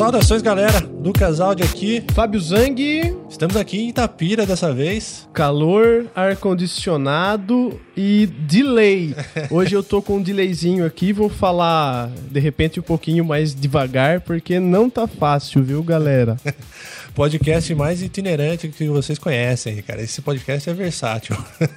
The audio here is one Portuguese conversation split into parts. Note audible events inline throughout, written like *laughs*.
Saudações, galera. Lucas Aldi aqui. Fábio Zang. Estamos aqui em Itapira dessa vez. Calor, ar-condicionado e delay. *laughs* Hoje eu tô com um delayzinho aqui, vou falar de repente um pouquinho mais devagar, porque não tá fácil, viu, galera? *laughs* podcast mais itinerante que vocês conhecem, cara. Esse podcast é versátil. *laughs*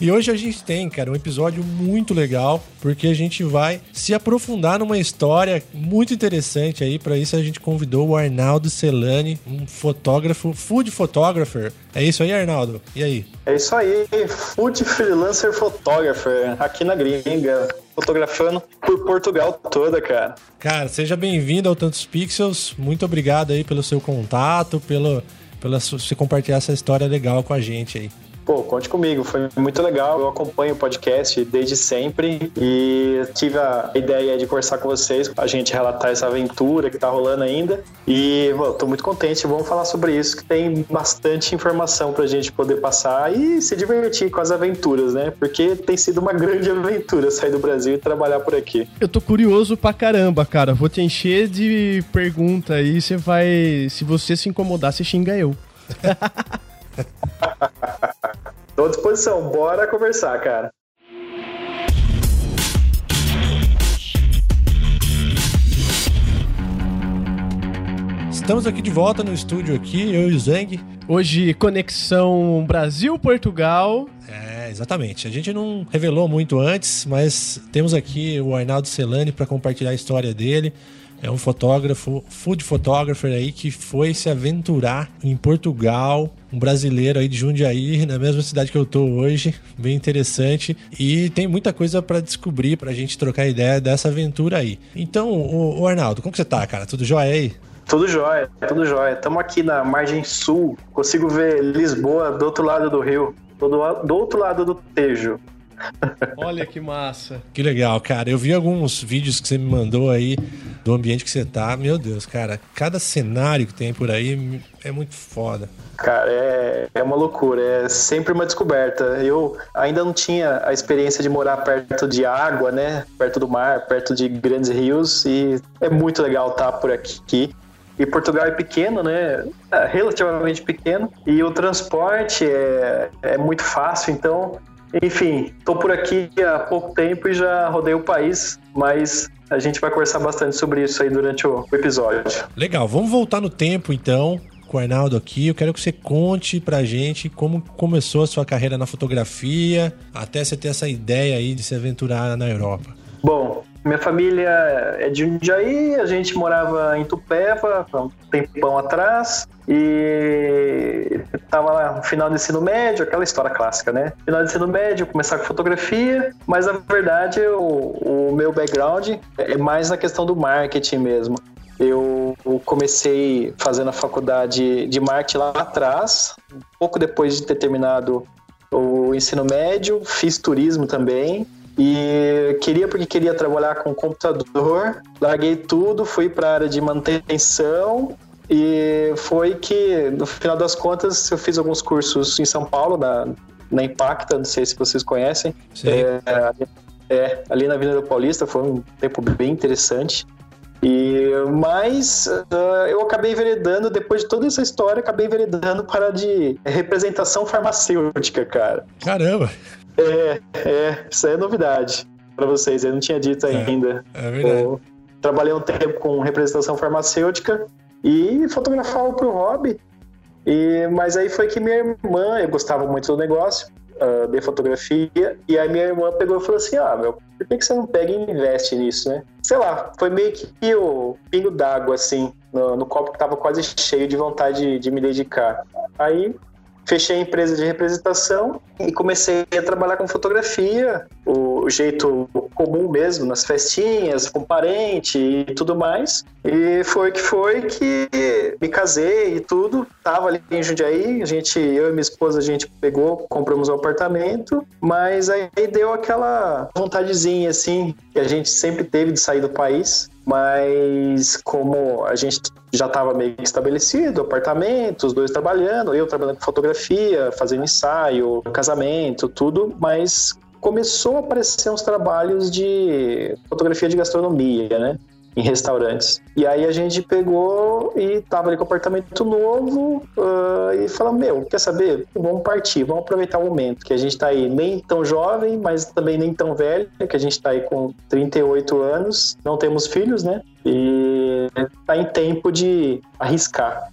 E hoje a gente tem, cara, um episódio muito legal, porque a gente vai se aprofundar numa história muito interessante aí. Para isso a gente convidou o Arnaldo Celani, um fotógrafo, food photographer. É isso aí, Arnaldo? E aí? É isso aí, food freelancer photographer, aqui na gringa, fotografando por Portugal toda, cara. Cara, seja bem-vindo ao Tantos Pixels. Muito obrigado aí pelo seu contato, pelo, pela você compartilhar essa história legal com a gente aí. Pô, conte comigo, foi muito legal. Eu acompanho o podcast desde sempre e tive a ideia de conversar com vocês, a gente relatar essa aventura que tá rolando ainda. E, pô, tô muito contente. Vamos falar sobre isso, que tem bastante informação pra gente poder passar e se divertir com as aventuras, né? Porque tem sido uma grande *laughs* aventura sair do Brasil e trabalhar por aqui. Eu tô curioso pra caramba, cara. Vou te encher de pergunta aí. Você vai. Se você se incomodar, você xinga eu. *laughs* Tô à disposição, bora conversar, cara. Estamos aqui de volta no estúdio aqui, eu e o Zang. Hoje, conexão Brasil-Portugal. É, exatamente. A gente não revelou muito antes, mas temos aqui o Arnaldo Celani para compartilhar a história dele. É um fotógrafo, food photographer aí que foi se aventurar em Portugal, um brasileiro aí de Jundiaí, na mesma cidade que eu tô hoje, bem interessante e tem muita coisa para descobrir pra gente trocar ideia dessa aventura aí. Então, o, o Arnaldo, como que você tá, cara? Tudo jóia aí? Tudo jóia, tudo jóia. Estamos aqui na margem sul, consigo ver Lisboa do outro lado do rio, do, do outro lado do Tejo. Olha que massa. Que legal, cara. Eu vi alguns vídeos que você me mandou aí do ambiente que você tá. Meu Deus, cara, cada cenário que tem por aí é muito foda. Cara, é, é uma loucura, é sempre uma descoberta. Eu ainda não tinha a experiência de morar perto de água, né? Perto do mar, perto de grandes rios, e é muito legal estar por aqui. E Portugal é pequeno, né? É relativamente pequeno. E o transporte é, é muito fácil, então enfim, estou por aqui há pouco tempo e já rodei o país, mas a gente vai conversar bastante sobre isso aí durante o episódio. Legal, vamos voltar no tempo então com o Arnaldo aqui. Eu quero que você conte pra gente como começou a sua carreira na fotografia, até você ter essa ideia aí de se aventurar na Europa. Bom, minha família é de Jundiaí, a gente morava em Tupéva há um tempão atrás e tava lá no final do ensino médio, aquela história clássica, né? Final do ensino médio, começar com fotografia, mas na verdade o, o meu background é mais na questão do marketing mesmo. Eu comecei fazendo a faculdade de marketing lá atrás, um pouco depois de ter terminado o ensino médio, fiz turismo também e queria porque queria trabalhar com computador, larguei tudo, fui para a área de manutenção e foi que, no final das contas, eu fiz alguns cursos em São Paulo, na, na Impacta, não sei se vocês conhecem. É, é, ali na Avenida Paulista, foi um tempo bem interessante. E, mas uh, eu acabei enveredando, depois de toda essa história, acabei enveredando para de representação farmacêutica, cara. Caramba! É, é, isso aí é novidade para vocês, eu não tinha dito é, ainda. É verdade. Eu trabalhei um tempo com representação farmacêutica e fotografava pro hobby. E, mas aí foi que minha irmã, eu gostava muito do negócio, uh, de fotografia, e aí minha irmã pegou e falou assim: Ah, meu, por que, que você não pega e investe nisso, né? Sei lá, foi meio que o pingo d'água, assim, no, no, copo que tava quase cheio de vontade de, de me dedicar. Aí fechei a empresa de representação e comecei a trabalhar com fotografia. O, jeito comum mesmo, nas festinhas, com parente e tudo mais. E foi que foi que me casei e tudo. Tava ali em Jundiaí, a gente, eu e minha esposa, a gente pegou, compramos um apartamento, mas aí deu aquela vontadezinha assim que a gente sempre teve de sair do país mas como a gente já estava meio estabelecido, apartamento, os dois trabalhando, eu trabalhando com fotografia, fazendo ensaio, casamento, tudo, mas começou a aparecer uns trabalhos de fotografia de gastronomia, né? Em restaurantes. E aí a gente pegou e tava ali com o apartamento novo uh, e falou meu, quer saber? Vamos partir, vamos aproveitar o momento, que a gente tá aí nem tão jovem, mas também nem tão velho, que a gente tá aí com 38 anos, não temos filhos, né? E tá em tempo de arriscar.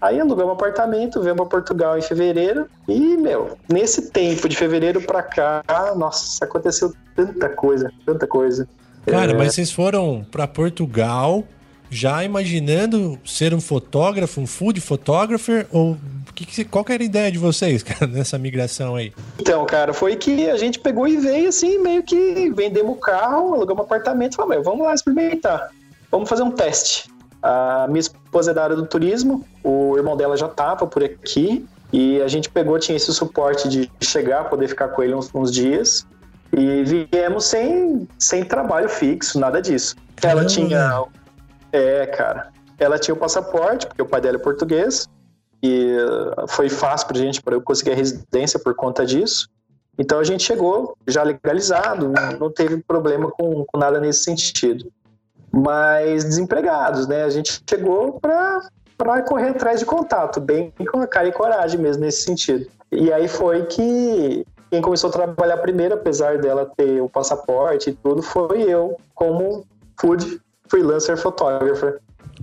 Aí alugamos um apartamento, viemos para Portugal em fevereiro e, meu, nesse tempo de fevereiro para cá, nossa, aconteceu tanta coisa, tanta coisa. Cara, é... mas vocês foram para Portugal já imaginando ser um fotógrafo, um food photographer ou que, que, qual que era a ideia de vocês, *laughs* cara, nessa migração aí? Então, cara, foi que a gente pegou e veio assim, meio que vendemos o carro, alugamos um apartamento e falamos, vamos lá experimentar, vamos fazer um teste. A minha esposa é da área do turismo, o irmão dela já estava por aqui e a gente pegou, tinha esse suporte de chegar, poder ficar com ele uns, uns dias. E viemos sem, sem trabalho fixo, nada disso. Ela tinha. É, cara. Ela tinha o passaporte, porque o pai dela é português. E foi fácil pra gente, para eu conseguir a residência por conta disso. Então a gente chegou já legalizado, não teve problema com, com nada nesse sentido. Mas desempregados, né? A gente chegou para correr atrás de contato, bem com a cara e coragem mesmo nesse sentido. E aí foi que quem começou a trabalhar primeiro, apesar dela ter o passaporte e tudo, foi eu, como food freelancer photographer.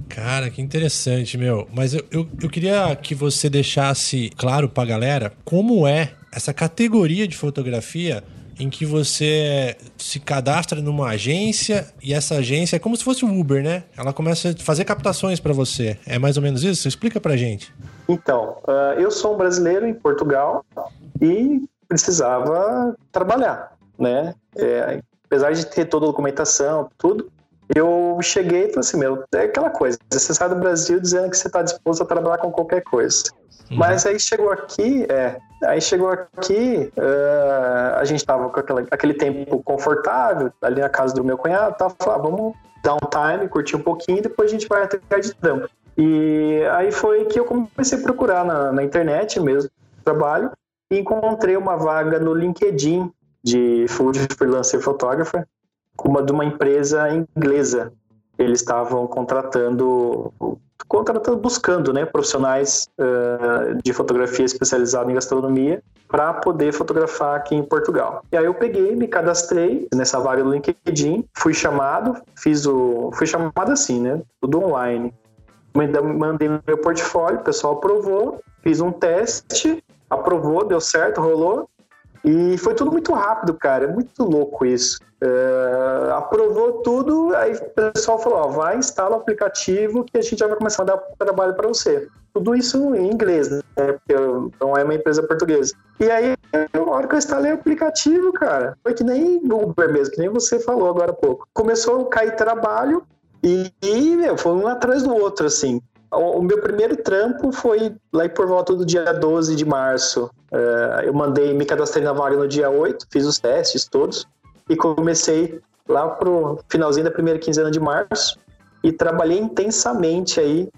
Cara, que interessante, meu. Mas eu, eu, eu queria que você deixasse claro pra galera como é essa categoria de fotografia em que você se cadastra numa agência e essa agência é como se fosse o Uber, né? Ela começa a fazer captações para você. É mais ou menos isso? Explica pra gente. Então, uh, eu sou um brasileiro em Portugal e precisava trabalhar, né? É, apesar de ter toda a documentação, tudo, eu cheguei e falei assim, meu, é aquela coisa, você sai do Brasil dizendo que você está disposto a trabalhar com qualquer coisa. Uhum. Mas aí chegou aqui, é, aí chegou aqui, uh, a gente estava com aquela, aquele tempo confortável, ali na casa do meu cunhado, tava falando, ah, vamos dar um time, curtir um pouquinho, depois a gente vai até de trampo. E aí foi que eu comecei a procurar na, na internet mesmo, trabalho, encontrei uma vaga no LinkedIn de Food Freelancer Photographer, uma de uma empresa inglesa. Eles estavam contratando, contratando, buscando, né, profissionais uh, de fotografia especializada em gastronomia para poder fotografar aqui em Portugal. E aí eu peguei, me cadastrei nessa vaga do LinkedIn, fui chamado, fiz o, fui chamado assim, né, tudo online. Mandei meu portfólio, o pessoal aprovou, fiz um teste aprovou, deu certo, rolou. E foi tudo muito rápido, cara. É muito louco isso. É, aprovou tudo, aí o pessoal falou: ó, vai, instala o aplicativo que a gente já vai começar a dar trabalho para você. Tudo isso em inglês, né? Porque não é uma empresa portuguesa. E aí, na hora que eu instalei o aplicativo, cara, foi que nem Uber mesmo, que nem você falou agora há pouco. Começou a cair trabalho e, e meu, foi um atrás do outro, assim. O meu primeiro trampo foi lá por volta do dia 12 de março. Uh, eu mandei, me cadastrei na vaga no dia 8, fiz os testes todos e comecei lá pro finalzinho da primeira quinzena de março e trabalhei intensamente aí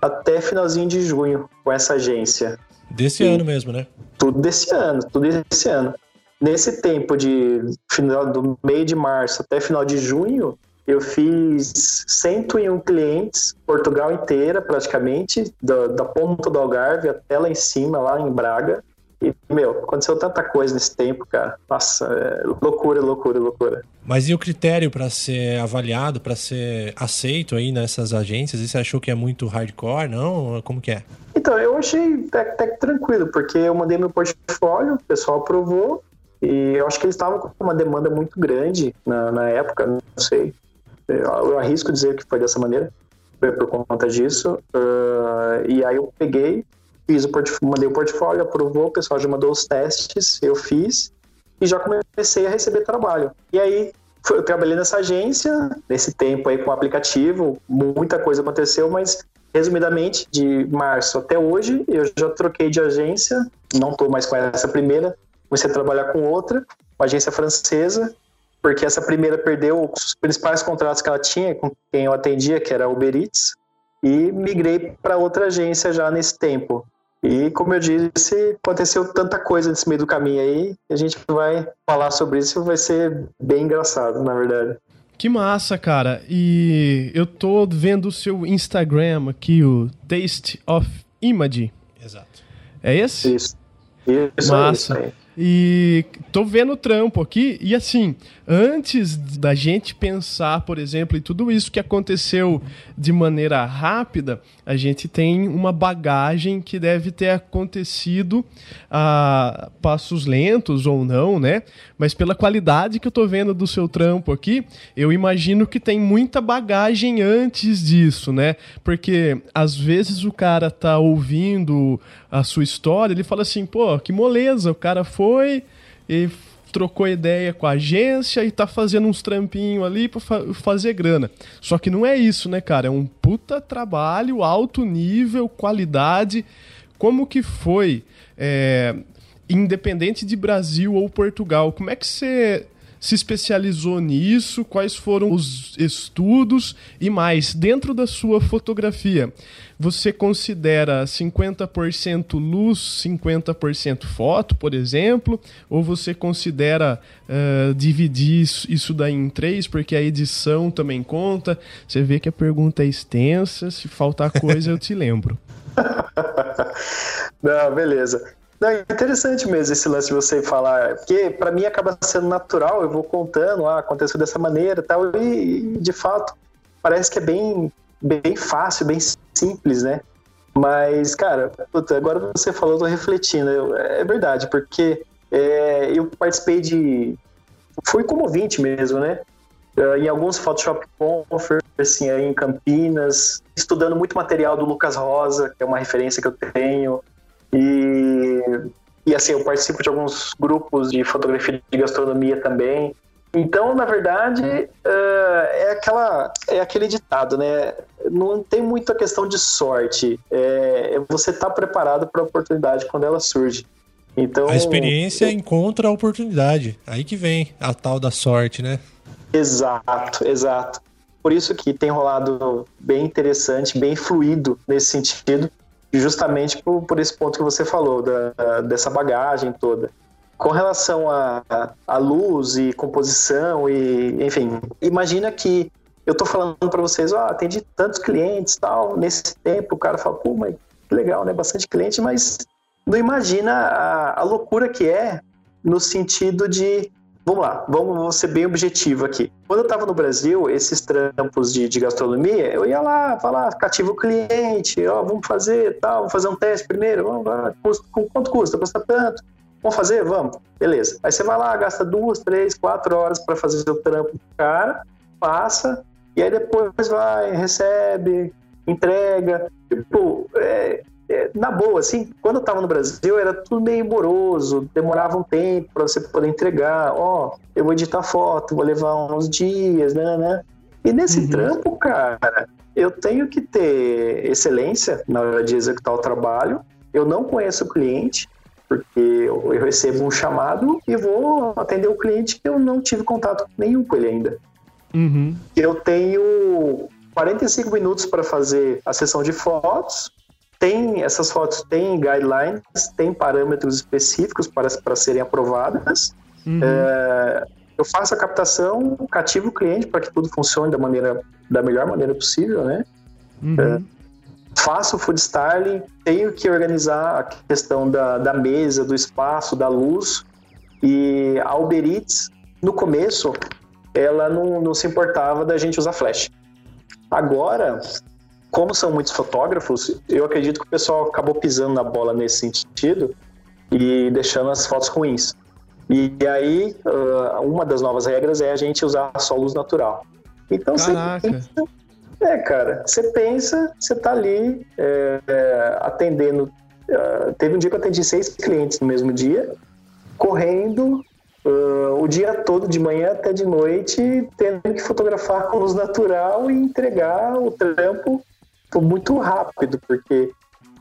até finalzinho de junho com essa agência. Desse e ano mesmo, né? Tudo desse ano, tudo desse ano. Nesse tempo de final do meio de março até final de junho, eu fiz 101 clientes, Portugal inteira praticamente, da, da ponta do Algarve até lá em cima, lá em Braga. E, meu, aconteceu tanta coisa nesse tempo, cara. Nossa, é loucura, loucura, loucura. Mas e o critério para ser avaliado, para ser aceito aí nessas agências? E você achou que é muito hardcore, não? Como que é? Então, eu achei até, até tranquilo, porque eu mandei meu portfólio, o pessoal aprovou, e eu acho que eles estavam com uma demanda muito grande na, na época, não sei. Eu arrisco dizer que foi dessa maneira, foi por conta disso. Uh, e aí eu peguei, fiz o mandei o portfólio, aprovou, o pessoal já mandou os testes, eu fiz. e já comecei a receber trabalho. E aí eu trabalhei nessa agência, nesse tempo aí com o aplicativo, muita coisa aconteceu, mas resumidamente, de março até hoje, eu já troquei de agência, não estou mais com essa primeira, comecei a trabalhar com outra, uma agência francesa, porque essa primeira perdeu os principais contratos que ela tinha com quem eu atendia, que era a Uber Eats, e migrei para outra agência já nesse tempo. E como eu disse, aconteceu tanta coisa nesse meio do caminho aí, a gente vai falar sobre isso, vai ser bem engraçado, na verdade. Que massa, cara. E eu tô vendo o seu Instagram aqui, o Taste of Image. Exato. É esse? Isso. Isso Massa. aí. E tô vendo o trampo aqui, e assim, antes da gente pensar, por exemplo, em tudo isso que aconteceu de maneira rápida, a gente tem uma bagagem que deve ter acontecido a passos lentos ou não, né? Mas pela qualidade que eu tô vendo do seu trampo aqui, eu imagino que tem muita bagagem antes disso, né? Porque às vezes o cara tá ouvindo a sua história, ele fala assim, pô, que moleza, o cara foi e trocou ideia com a agência e tá fazendo uns trampinhos ali pra fa fazer grana. Só que não é isso, né, cara? É um puta trabalho, alto nível, qualidade. Como que foi, é, independente de Brasil ou Portugal, como é que você se especializou nisso? Quais foram os estudos e mais, dentro da sua fotografia, você considera 50% luz, 50% foto, por exemplo? Ou você considera uh, dividir isso, isso daí em três, porque a edição também conta? Você vê que a pergunta é extensa, se faltar coisa eu te lembro. *laughs* Não, beleza. Não, é interessante mesmo esse lance de você falar, porque para mim acaba sendo natural, eu vou contando, ah, aconteceu dessa maneira tal, e de fato parece que é bem, bem fácil, bem simples, né? Mas, cara, puta, agora você falou, eu tô refletindo, eu, é verdade, porque é, eu participei de. Fui como ouvinte mesmo, né? Em alguns Photoshop Conference aí em Campinas, estudando muito material do Lucas Rosa, que é uma referência que eu tenho. E, e assim, eu participo de alguns grupos de fotografia de gastronomia também. Então, na verdade, uh, é, aquela, é aquele ditado, né? Não tem muita questão de sorte. É, é você estar tá preparado para a oportunidade quando ela surge. Então, a experiência encontra a oportunidade. Aí que vem a tal da sorte, né? Exato, exato. Por isso que tem rolado bem interessante, bem fluido nesse sentido justamente por, por esse ponto que você falou, da, dessa bagagem toda. Com relação a, a, luz e composição, e enfim, imagina que eu estou falando para vocês, ó, atendi tantos clientes tal, nesse tempo o cara fala, pô, mas que legal, né? Bastante cliente, mas não imagina a, a loucura que é no sentido de Vamos lá, vamos ser bem objetivo aqui. Quando eu estava no Brasil, esses trampos de, de, gastronomia, eu ia lá, falar, cativa o cliente, ó, vamos fazer tal, vamos fazer um teste primeiro, vamos lá, custa, quanto custa? Custa tanto. Vamos fazer? Vamos. Beleza. Aí você vai lá, gasta duas, três, quatro horas para fazer o trampo do cara, passa, e aí depois vai, recebe, entrega. Tipo, é, na boa, assim, quando eu tava no Brasil era tudo meio moroso, demorava um tempo para você poder entregar. Ó, oh, eu vou editar foto, vou levar uns dias, né, né? E nesse uhum. trampo, cara, eu tenho que ter excelência na hora de executar o trabalho. Eu não conheço o cliente, porque eu recebo um chamado e vou atender o cliente que eu não tive contato nenhum com ele ainda. Uhum. Eu tenho 45 minutos para fazer a sessão de fotos tem essas fotos têm guidelines, tem parâmetros específicos para, para serem aprovadas. Uhum. É, eu faço a captação, cativo o cliente para que tudo funcione da maneira da melhor maneira possível, né? Uhum. É, faço o food styling, tenho que organizar a questão da, da mesa, do espaço, da luz. E a Uber Eats, no começo, ela não, não se importava da gente usar flash. Agora, como são muitos fotógrafos, eu acredito que o pessoal acabou pisando na bola nesse sentido e deixando as fotos ruins. E aí, uh, uma das novas regras é a gente usar só luz natural. Então, Caraca. você pensa, é, cara, você pensa, você tá ali é, é, atendendo. Uh, teve um dia que eu atendi seis clientes no mesmo dia, correndo, uh, o dia todo, de manhã até de noite, tendo que fotografar com luz natural e entregar o trampo muito rápido, porque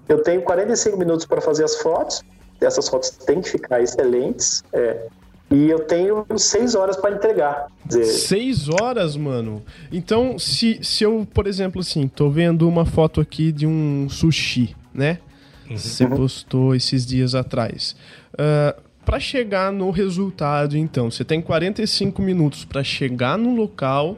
eu tenho 45 minutos para fazer as fotos, essas fotos têm que ficar excelentes, é, e eu tenho seis horas para entregar. Dizer... Seis horas, mano? Então, se, se eu, por exemplo, assim, tô vendo uma foto aqui de um sushi, né? Uhum. Você postou esses dias atrás. Uh, para chegar no resultado, então, você tem 45 minutos para chegar no local,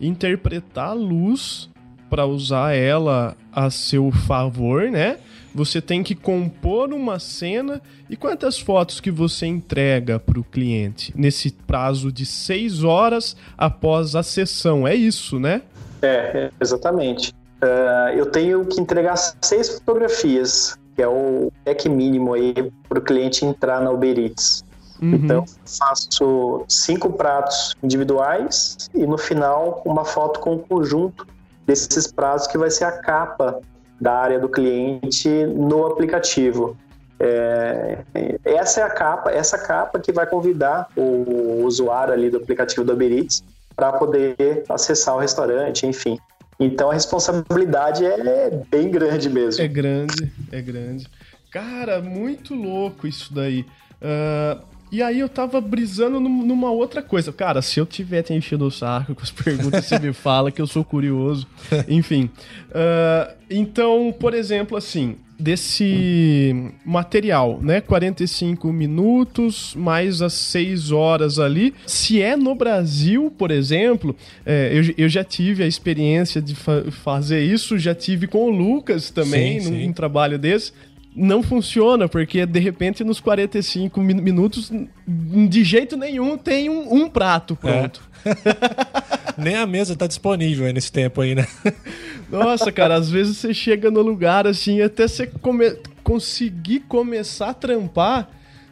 interpretar a luz para usar ela a seu favor, né? Você tem que compor uma cena e quantas fotos que você entrega para o cliente nesse prazo de seis horas após a sessão? É isso, né? É, exatamente. Uh, eu tenho que entregar seis fotografias que é o pack mínimo aí para o cliente entrar na Uber Eats. Uhum. Então, faço cinco pratos individuais e no final uma foto com o conjunto desses pratos que vai ser a capa da área do cliente no aplicativo. É, essa é a capa, essa capa que vai convidar o usuário ali do aplicativo do Uber Eats para poder acessar o restaurante, enfim. Então a responsabilidade é bem grande mesmo. É grande, é grande. Cara, muito louco isso daí. Uh, e aí eu tava brisando numa outra coisa. Cara, se eu tiver te enchido o saco com as *laughs* perguntas, você me fala que eu sou curioso. *laughs* Enfim. Uh, então, por exemplo, assim, desse material, né? 45 minutos mais as 6 horas ali. Se é no Brasil, por exemplo, é, eu, eu já tive a experiência de fa fazer isso, já tive com o Lucas também, sim, num, sim. num trabalho desse não funciona, porque de repente nos 45 minutos, de jeito nenhum, tem um, um prato pronto. É. *laughs* Nem a mesa tá disponível nesse tempo aí, né? *laughs* Nossa, cara, às vezes você chega no lugar assim, até você come... conseguir começar a trampar,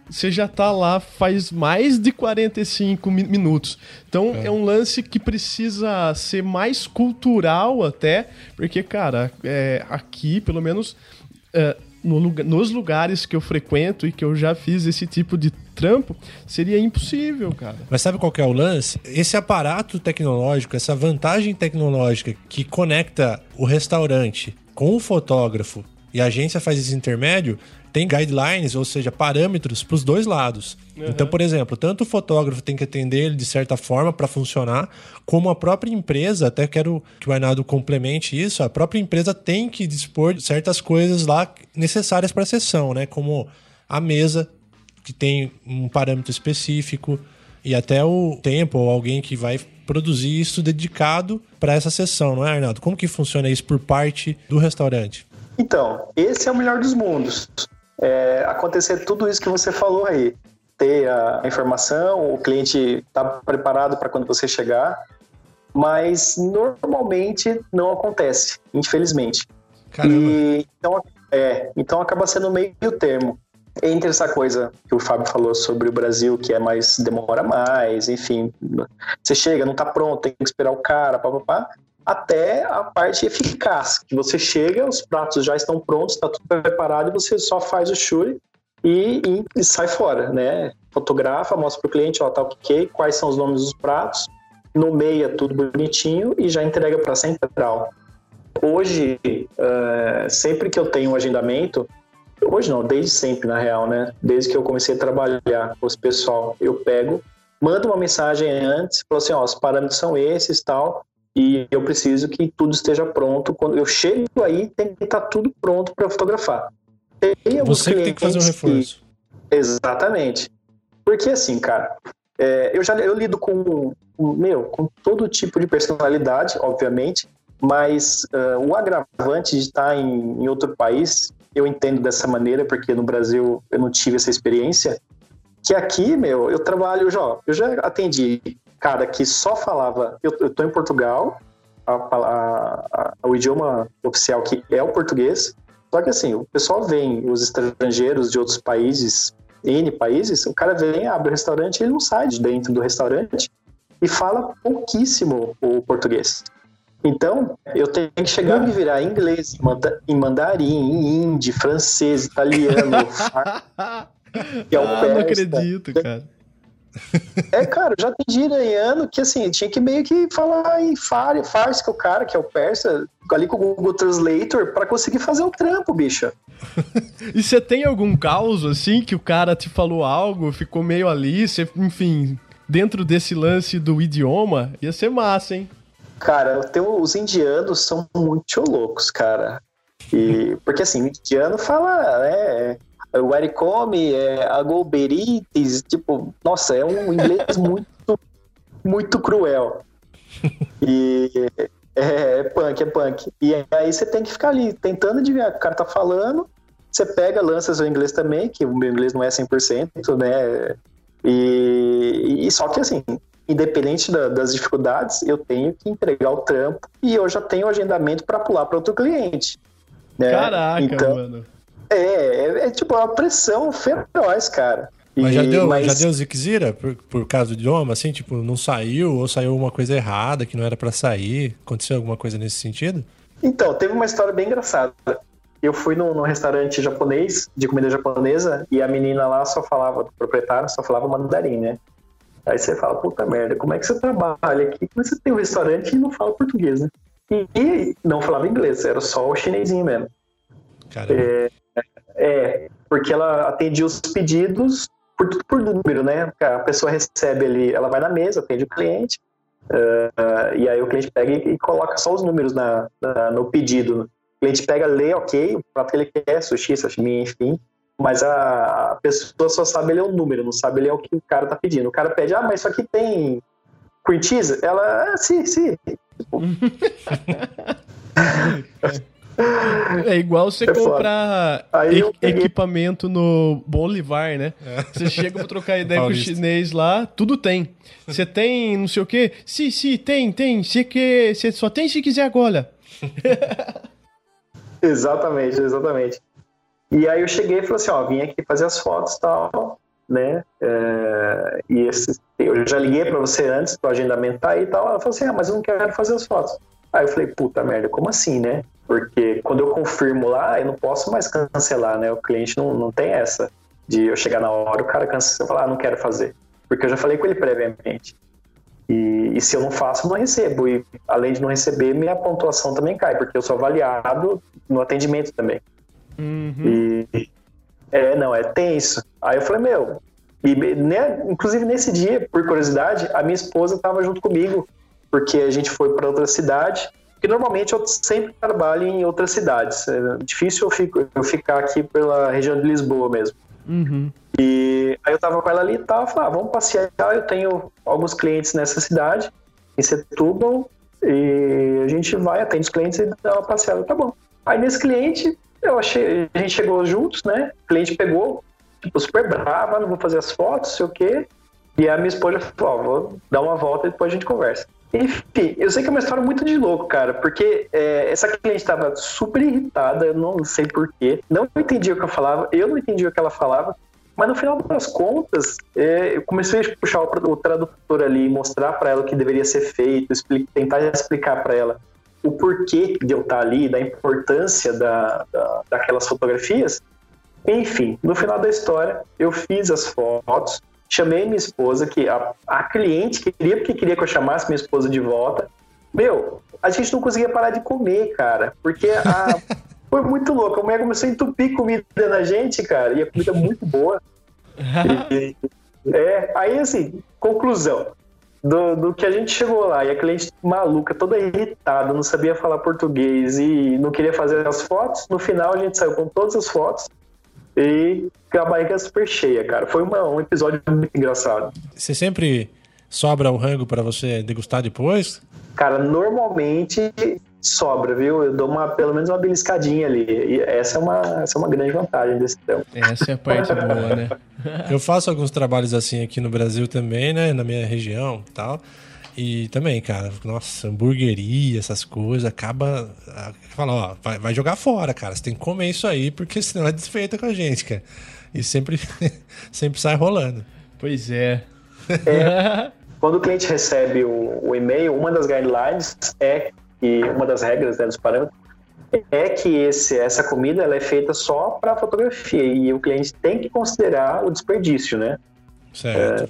você já tá lá faz mais de 45 minutos. Então é, é um lance que precisa ser mais cultural até, porque, cara, é, aqui, pelo menos. É, no, nos lugares que eu frequento e que eu já fiz esse tipo de trampo, seria impossível, cara. Mas sabe qual é o lance? Esse aparato tecnológico, essa vantagem tecnológica que conecta o restaurante com o fotógrafo e a agência faz esse intermédio, tem guidelines, ou seja, parâmetros para os dois lados. Uhum. Então, por exemplo, tanto o fotógrafo tem que atender ele de certa forma para funcionar, como a própria empresa, até quero que o Arnaldo complemente isso, a própria empresa tem que dispor de certas coisas lá necessárias para a sessão, né? Como a mesa, que tem um parâmetro específico, e até o tempo ou alguém que vai produzir isso dedicado para essa sessão, não é, Arnaldo? Como que funciona isso por parte do restaurante? Então, esse é o melhor dos mundos é, acontecer tudo isso que você falou aí. Ter a informação, o cliente está preparado para quando você chegar, mas normalmente não acontece, infelizmente. Caramba. E, então, é, então acaba sendo meio termo entre essa coisa que o Fábio falou sobre o Brasil, que é mais demora mais, enfim, você chega, não está pronto, tem que esperar o cara, papapá, até a parte eficaz, que você chega, os pratos já estão prontos, está tudo preparado e você só faz o churi e, e, e sai fora, né? Fotografa, mostra para o cliente, ó, tá ok, quais são os nomes dos pratos, nomeia tudo bonitinho e já entrega para a central. Hoje, uh, sempre que eu tenho um agendamento, hoje não, desde sempre na real, né? Desde que eu comecei a trabalhar com os pessoal, eu pego, mando uma mensagem antes, falo assim, ó, os parâmetros são esses, tal, e eu preciso que tudo esteja pronto. Quando eu chego aí, tem que estar tá tudo pronto para fotografar. Tem Você que tem que fazer um reforço. Que... Exatamente. Porque assim, cara, é, eu já eu lido com, meu, com todo tipo de personalidade, obviamente, mas uh, o agravante de estar em, em outro país, eu entendo dessa maneira, porque no Brasil eu não tive essa experiência, que aqui, meu, eu trabalho, já, eu já atendi cara que só falava. Eu, eu tô em Portugal, a, a, a, o idioma oficial que é o português. Só que assim, o pessoal vem, os estrangeiros de outros países, N países, o cara vem, abre o restaurante, ele não sai de dentro do restaurante e fala pouquíssimo o português. Então, eu tenho que chegar a me virar em inglês, em mandarim, em hindi, francês, italiano, *laughs* que é ah, não acredito, cara É, cara, já tem ano que assim, tinha que meio que falar em far, farsi, que o cara, que é o persa, ali com o Google Translator, para conseguir fazer o trampo, bicha. *laughs* e você tem algum caos, assim, que o cara te falou algo, ficou meio ali, você, enfim, dentro desse lance do idioma, ia ser massa, hein? Cara, tem, os indianos são muito loucos, cara. E, porque assim, o indiano fala, é, o Ericome, é, a Golberites, tipo, nossa, é um inglês *laughs* muito, muito cruel. *laughs* E é, é, punk, é punk. E aí você tem que ficar ali tentando adivinhar o que o cara tá falando. Você pega, lança seu inglês também, que o meu inglês não é 100%, né? E, e só que assim, independente da, das dificuldades, eu tenho que entregar o trampo e eu já tenho agendamento para pular para outro cliente. Né? Caraca, então, mano. É, é, é, tipo uma pressão feroz, cara. Mas já deu, mas... já deu ziquezira por, por causa do idioma, assim, tipo, não saiu ou saiu uma coisa errada que não era para sair? Aconteceu alguma coisa nesse sentido? Então, teve uma história bem engraçada. Eu fui num, num restaurante japonês, de comida japonesa, e a menina lá só falava, o proprietário só falava mandarim, né? Aí você fala, puta merda, como é que você trabalha aqui? Como é você tem um restaurante e não fala português, né? E, e não falava inglês, era só o chinesinho mesmo. Caramba. É, é, porque ela atendia os pedidos por, por número, né? A pessoa recebe ali, ela vai na mesa, atende o cliente, uh, e aí o cliente pega e, e coloca só os números na, na, no pedido. O cliente pega, lê, ok, o prato que ele quer, sushi, sashimi, enfim, mas a, a pessoa só sabe ler o número, não sabe ler o que o cara tá pedindo. O cara pede, ah, mas isso aqui tem cream cheese? Ela, ah, sim, sim. *laughs* *laughs* É igual você é comprar e, equipamento no Bolivar, né? É. Você chega pra trocar ideia com o chinês lá, tudo tem. Você tem não sei o quê? Sim, sim, tem, tem. Você, que, você só tem se quiser agora. *laughs* exatamente, exatamente. E aí eu cheguei e falei assim, ó, vim aqui fazer as fotos e tal, né? É, e esse, eu já liguei para você antes, pro agendamento tá aí e tal. Ela falou assim, ah, mas eu não quero fazer as fotos. Aí eu falei, puta merda, como assim, né? Porque quando eu confirmo lá, eu não posso mais cancelar, né? O cliente não, não tem essa de eu chegar na hora, o cara cancela e falar, ah, não quero fazer. Porque eu já falei com ele previamente. E, e, se eu não faço, eu não recebo. E além de não receber, minha pontuação também cai, porque eu sou avaliado no atendimento também. Uhum. E é, não, é tenso. Aí eu falei, meu, e, né, inclusive nesse dia, por curiosidade, a minha esposa estava junto comigo, porque a gente foi para outra cidade porque normalmente eu sempre trabalho em outras cidades. É difícil eu, fico, eu ficar aqui pela região de Lisboa mesmo. Uhum. E aí eu tava com ela ali e tal, falei, ah, vamos passear. Eu tenho alguns clientes nessa cidade, em Setúbal, e a gente vai, atende os clientes e dá uma passeada, tá bom. Aí nesse cliente, eu achei, a gente chegou juntos, né? O cliente pegou, tipo, super brava, não vou fazer as fotos, sei o quê. E a minha esposa falou, ó, vou dar uma volta e depois a gente conversa. Enfim, eu sei que é uma história muito de louco, cara, porque é, essa cliente estava super irritada, eu não sei porquê, não entendia o que eu falava, eu não entendia o que ela falava, mas no final das contas, é, eu comecei a puxar o, tradutor ali, mostrar para ela o que deveria ser feito, explicar, tentar explicar para ela o porquê de eu estar ali, da importância da, da, daquelas fotografias. Enfim, no final da história, eu fiz as fotos, chamei minha esposa, que a, a cliente queria, porque queria que eu chamasse minha esposa de volta. Meu, a gente não conseguia parar de comer, cara, porque a, *laughs* foi muito louco. A mulher começou a entupir comida na gente, cara, e a comida muito boa. *laughs* E, é, aí assim, conclusão. Do, do, que a gente chegou lá e a cliente maluca, toda irritada, não sabia falar português e não queria fazer as fotos. No final a gente saiu com todas as fotos e a barriga super cheia, cara. Foi uma, um episódio muito engraçado. Você sempre sobra o rango para você degustar depois? Cara, normalmente sobra, viu? Eu dou uma, pelo menos uma beliscadinha ali. E essa é uma, essa é uma grande vantagem desse tempo. Essa é a parte boa, né? *laughs* Eu faço alguns trabalhos assim aqui no Brasil também, né? Na minha região e tal. E também, cara, nossa, hamburgueria, essas coisas, acaba. Fala, ó, vai, vai, jogar fora, cara. Você tem que comer isso aí, porque senão é desfeita com a gente, cara. E sempre, *laughs* sempre sai rolando. Pois é. é *laughs* quando o cliente recebe o, o, e-mail, uma das guidelines é que uma das regras né, dos parâmetros é que esse, essa comida ela é feita só para fotografia e o cliente tem que considerar o desperdício, né? Certo. É,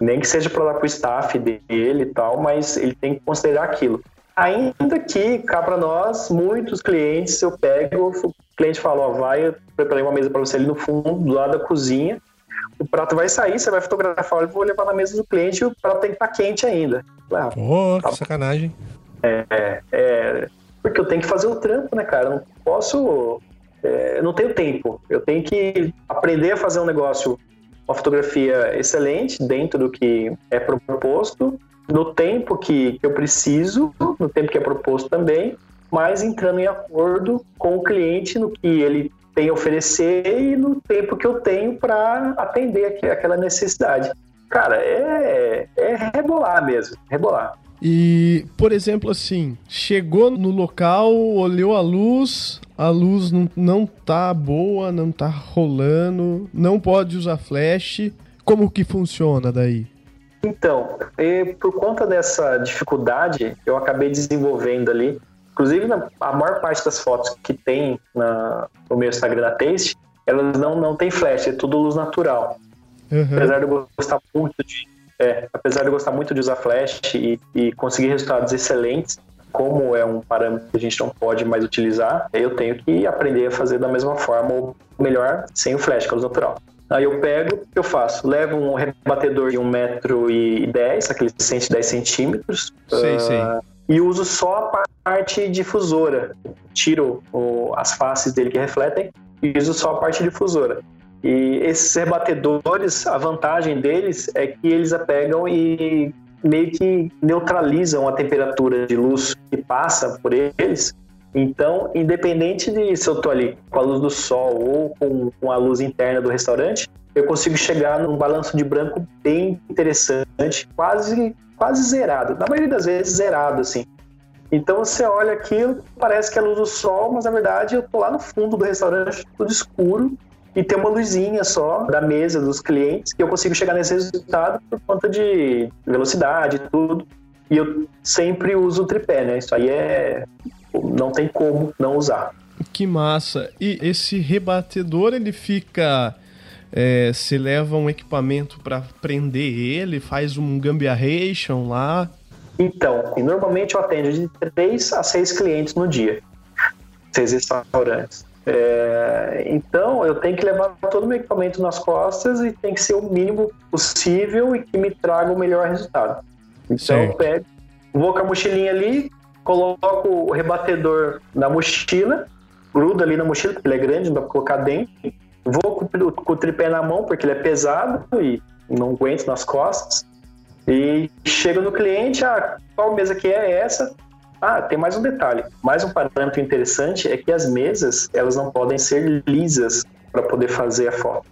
Nem que seja para dar para o staff dele e tal, mas ele tem que considerar aquilo. Ainda que, cá para nós, muitos clientes eu pego, o cliente fala, ó, vai, eu preparei uma mesa para você ali no fundo, do lado da cozinha, o prato vai sair, você vai fotografar, eu vou levar na mesa do cliente e o prato tem que estar tá quente ainda. Ah, Pô, tá que sacanagem. É, é, é, porque eu tenho que fazer o trampo, né, cara? Eu não posso. É, eu não tenho tempo. Eu tenho que aprender a fazer um negócio, uma fotografia excelente dentro do que é proposto, no tempo que, eu preciso, no tempo que é proposto também, mas entrando em acordo com o cliente no que ele tem a oferecer e no tempo que eu tenho para atender aquela necessidade. Cara, é, é rebolar mesmo, rebolar. E, por exemplo, assim, chegou no local, olhou a luz, a luz não, não tá boa, não tá rolando, não pode usar flash. Como que funciona daí? Então, por conta dessa dificuldade, eu acabei desenvolvendo ali. Inclusive, a maior parte das fotos que tem na, no meu Instagram da Taste, elas não, não tem flash, é tudo luz natural. Uhum. Apesar de eu gostar muito de é, apesar de eu gostar muito de usar flash e, e conseguir resultados excelentes, como é um parâmetro que a gente não pode mais utilizar, eu tenho que aprender a fazer da mesma forma, ou melhor, sem o flash, que é o natural. Aí eu pego, o que eu faço? Levo um rebatedor de 1,10m, aquele 110 centímetros. Sei, uh, sei. E uso só a parte difusora. Tiro o, as faces dele que refletem e uso só a parte difusora. E esses rebatedores, a vantagem deles é que eles apegam e meio que neutralizam a temperatura de luz que passa por eles. Então, independente de se eu estou ali com a luz do sol ou com, com a luz interna do restaurante, eu consigo chegar num balanço de branco bem interessante, quase quase zerado. Na maioria das vezes zerado assim. Então você olha aquilo, parece que é luz do sol, mas na verdade eu tô lá no fundo do restaurante, tudo escuro, e ter uma luzinha só da mesa dos clientes que eu consigo chegar nesse resultado por conta de velocidade e tudo. E eu sempre uso o tripé, né? Isso aí é. Não tem como não usar. Que massa! E esse rebatedor ele fica. É, você leva um equipamento para prender ele, faz um gambiarration lá. Então, normalmente eu atendo de 3 a 6 clientes no dia. Seis restaurantes. É, então eu tenho que levar todo o meu equipamento nas costas e tem que ser o mínimo possível e que me traga o melhor resultado. Então certo. eu pego, vou com a mochilinha ali, coloco o rebatedor na mochila, grudo ali na mochila, porque ele é grande, não dá pra colocar dentro. Vou com, com o tripé na mão, porque ele é pesado e não aguento nas costas. E chego no cliente, ah, qual mesa que é essa? Ah, tem mais um detalhe. Mais um parâmetro interessante é que as mesas elas não podem ser lisas para poder fazer a foto.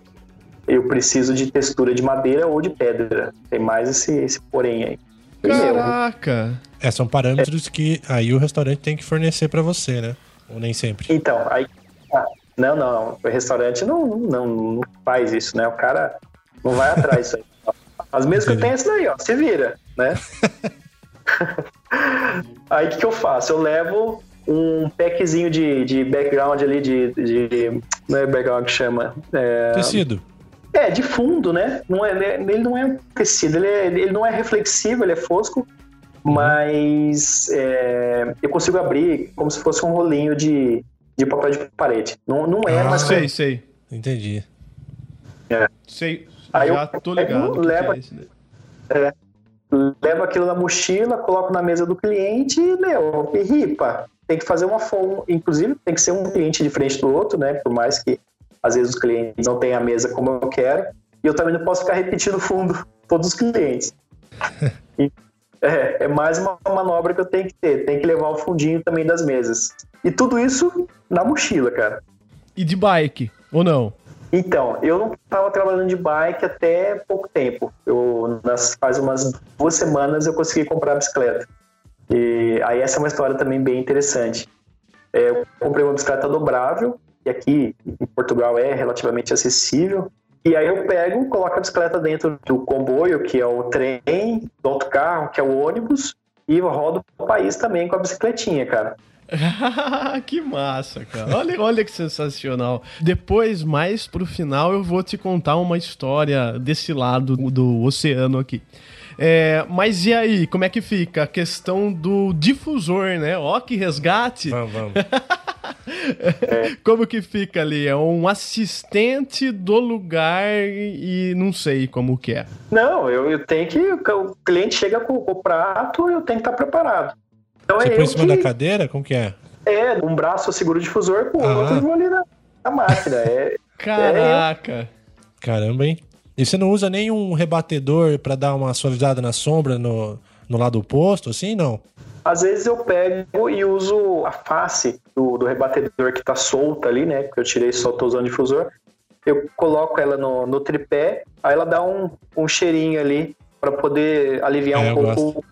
Eu preciso de textura de madeira ou de pedra. Tem mais esse, esse porém aí. Caraca! É, são parâmetros é. que aí o restaurante tem que fornecer para você, né? Ou nem sempre. Então, aí. Ah, não, não. O restaurante não, não, não, faz isso, né? O cara não vai atrás disso aí. As mesas que eu tenho é isso daí, ó. Se vira, né? *laughs* Aí o que, que, eu faço? Eu levo um packzinho de, de background ali, de, de. Não é background que chama. É, Tecido. É, de fundo, né? Não é, ele não é tecido, ele, é, ele não é reflexivo, ele é fosco. Mas é, eu consigo abrir como se fosse um rolinho de, de papel de parede. Não, não é, ah, mas. Sei, sei. Entendi. É. Sei. Aí já eu, tô ligado. Eu leva, é, é, levo aquilo na mochila, coloco na mesa do cliente e, meu, e ripa. Tem que fazer uma forma, inclusive tem que ser um cliente diferente do outro, né? Por mais que às vezes os clientes não tenham a mesa como eu quero. E eu também não posso ficar repetindo fundo todos os clientes. *laughs* e, é, é mais uma manobra que eu tenho que ter. Tem que levar o fundinho também das mesas. E tudo isso na mochila, cara. E de bike, ou não? Então, eu não estava trabalhando de bike até pouco tempo. Eu, nas, faz umas duas semanas eu consegui comprar a bicicleta. E aí essa é uma história também bem interessante. É, eu comprei uma bicicleta dobrável, que aqui em Portugal é relativamente acessível. E aí eu pego, coloco a bicicleta dentro do comboio, que é o trem, do autocarro, que é o ônibus, e rodo o país também com a bicicletinha, cara. *laughs* que massa, cara. Olha, olha que sensacional. Depois, mais pro final, eu vou te contar uma história desse lado do oceano aqui. É, mas e aí, como é que fica a questão do difusor, né? Ó, que resgate! Vamos, vamos. *laughs* *laughs* como que fica ali? É um assistente do lugar e não sei como que é. Não, eu, eu tenho que. O cliente chega com o prato, eu tenho que estar preparado. Então Você é põe em cima que, da cadeira? Como que é? É, um braço eu seguro o difusor com o ah. outro eu vou ali na, na máquina. É, Caraca! É... Caramba, hein? E você não usa nenhum rebatedor para dar uma suavizada na sombra no, no lado oposto, assim, não? Às vezes eu pego e uso a face do, do rebatedor que tá solta ali, né? Porque eu tirei só tô usando difusor. Eu coloco ela no, no tripé, aí ela dá um, um cheirinho ali para poder aliviar é, um pouco gosto.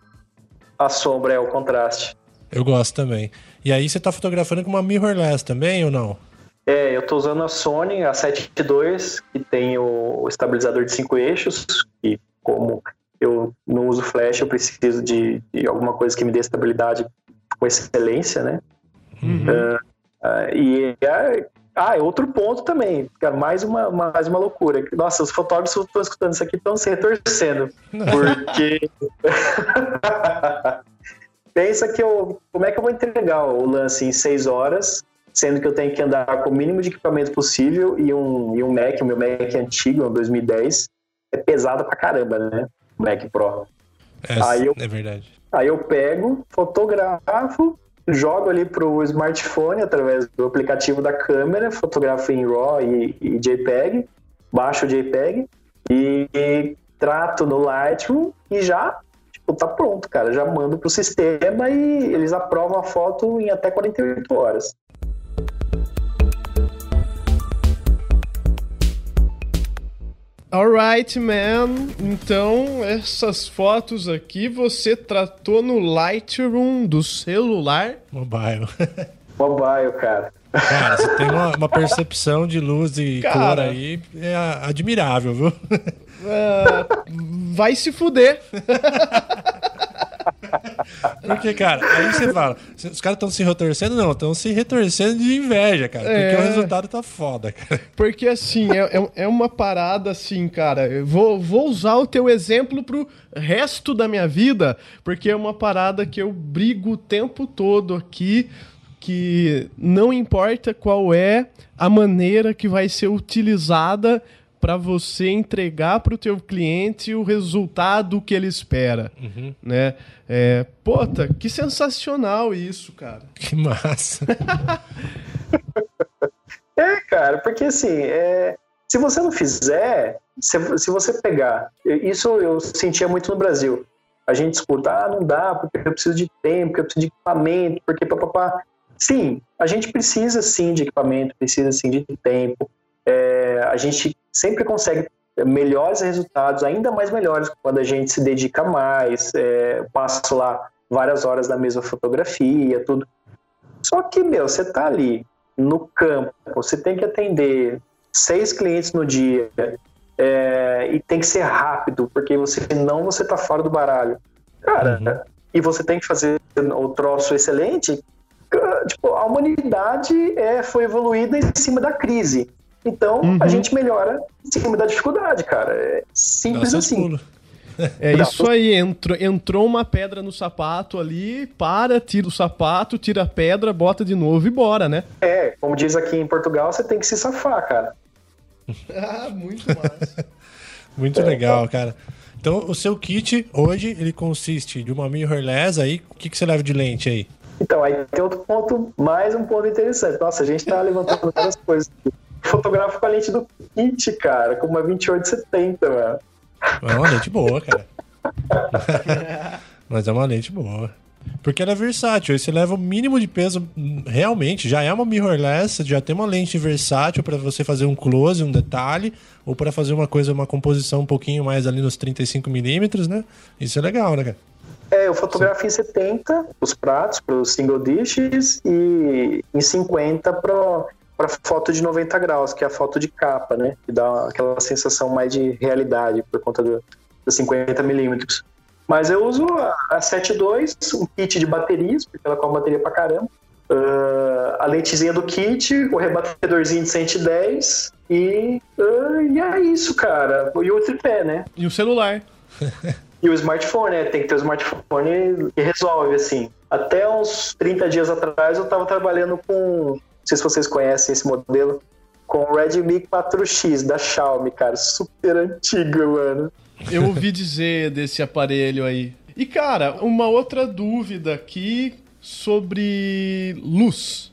a sombra, é o contraste. Eu gosto também. E aí você tá fotografando com uma mirrorless também ou não? É, eu estou usando a Sony a 7.2, que tem o estabilizador de cinco eixos, e como eu não uso flash, eu preciso de, de alguma coisa que me dê estabilidade com excelência, né? Uhum. Uh, uh, e é, ah, é outro ponto também, mais uma, mais uma loucura. Nossa, os fotógrafos que estão escutando isso aqui estão se retorcendo, *laughs* porque *laughs* pensa que eu, como é que eu vou entregar o lance em seis horas sendo que eu tenho que andar com o mínimo de equipamento possível e um, e um Mac, o meu Mac antigo, um 2010, é pesado pra caramba, né? Mac Pro. É, aí eu, é verdade. Aí eu pego, fotografo, jogo ali pro smartphone através do aplicativo da câmera, fotografo em RAW e, e JPEG, baixo o JPEG e, e trato no Lightroom e já tipo, tá pronto, cara. Já mando pro sistema e eles aprovam a foto em até 48 horas. Alright, man. Então, essas fotos aqui você tratou no Lightroom do celular? Mobile. *laughs* Mobile, cara. Cara, você tem uma, uma *laughs* percepção de luz e cara, cor aí é admirável, viu? Uh, vai se fuder. *laughs* Porque, cara, aí você *laughs* fala, os caras estão se retorcendo? Não, estão se retorcendo de inveja, cara. Porque é... o resultado tá foda, cara. Porque, assim, é, é, é uma parada assim, cara. Eu vou, vou usar o teu exemplo pro resto da minha vida, porque é uma parada que eu brigo o tempo todo aqui que não importa qual é a maneira que vai ser utilizada para você entregar para o teu cliente o resultado que ele espera, uhum. né? É, puta, que sensacional isso, cara. Que massa. *laughs* é, cara, porque assim, é, se você não fizer, se, se você pegar, isso eu sentia muito no Brasil. A gente escuta, ah, não dá, porque eu preciso de tempo, porque eu preciso de equipamento, porque papapá. Sim, a gente precisa sim de equipamento, precisa sim de tempo. É, a gente sempre consegue melhores resultados, ainda mais melhores, quando a gente se dedica mais, é, passa lá várias horas na mesma fotografia, tudo. Só que, meu, você tá ali no campo, você tem que atender seis clientes no dia é, e tem que ser rápido, porque você, senão você tá fora do baralho. Cara, uhum. e você tem que fazer o troço excelente. Tipo, a humanidade é, foi evoluída em cima da crise. Então uhum. a gente melhora em cima da dificuldade, cara. É simples Nossa, assim. *laughs* É isso aí, entrou, entrou uma pedra no sapato ali, para, tira o sapato, tira a pedra, bota de novo e bora, né? É, como diz aqui em Portugal, você tem que se safar, cara. *laughs* ah, muito massa. *laughs* muito é, legal, cara. Então, o seu kit hoje, ele consiste de uma mirrorless aí, o que, que você leva de lente aí? Então, aí tem outro ponto, mais um ponto interessante. Nossa, a gente tá levantando várias coisas aqui fotografo com a lente do kit, cara, com uma 2870, mano. É uma lente boa, cara. *laughs* Mas é uma lente boa. Porque ela é versátil, aí você leva o mínimo de peso realmente, já é uma mirrorless, já tem uma lente versátil para você fazer um close, um detalhe, ou para fazer uma coisa, uma composição um pouquinho mais ali nos 35 milímetros, né? Isso é legal, né, cara? É, eu fotografo Sim. em 70 os pratos para os single dishes e em 50 para para foto de 90 graus, que é a foto de capa, né? Que dá aquela sensação mais de realidade por conta do, dos 50 milímetros. Mas eu uso a, a 7.2, um kit de baterias, porque ela com bateria pra caramba. uh, a lentezinha do kit, o rebatedorzinho de 110 e, uh, e é isso, cara. E o tripé, né? E o celular. *laughs* e o smartphone, né? Tem que ter o smartphone que resolve, assim. Até uns 30 dias atrás eu tava trabalhando com. Sei se vocês conhecem esse modelo. Com o Redmi 4X da Xiaomi, cara. Super antiga, mano. Eu ouvi dizer desse aparelho aí. E, cara, uma outra dúvida aqui sobre luz.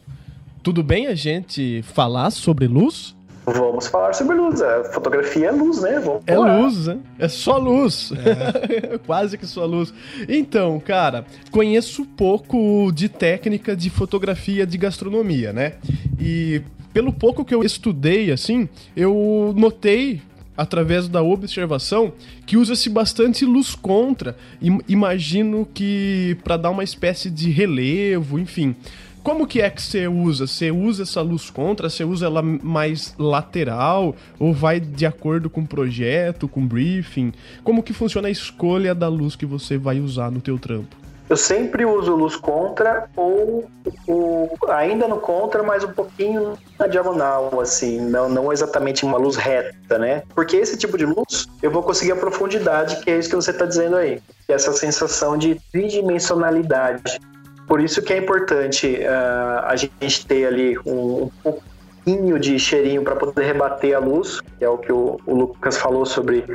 Tudo bem a gente falar sobre luz? Vamos falar sobre luz. A fotografia é luz, né? Vamos é falar. luz, né? É só luz. É. *laughs* Quase que só luz. Então, cara, conheço pouco de técnica de fotografia de gastronomia, né? E pelo pouco que eu estudei, assim, eu notei através da observação que usa-se bastante luz contra. Imagino que para dar uma espécie de relevo, enfim. Como que é que você usa? Você usa essa luz contra? Você usa ela mais lateral? Ou vai de acordo com o projeto, com o briefing? Como que funciona a escolha da luz que você vai usar no teu trampo? Eu sempre uso luz contra ou, ainda no contra, mas um pouquinho na diagonal, assim, não, não exatamente uma luz reta, né? Porque esse tipo de luz eu vou conseguir a profundidade, que é isso que você está dizendo aí, essa sensação de tridimensionalidade. Por isso que é importante uh, a gente ter ali um, um pouquinho de cheirinho para poder rebater a luz, que é o que o, o Lucas falou sobre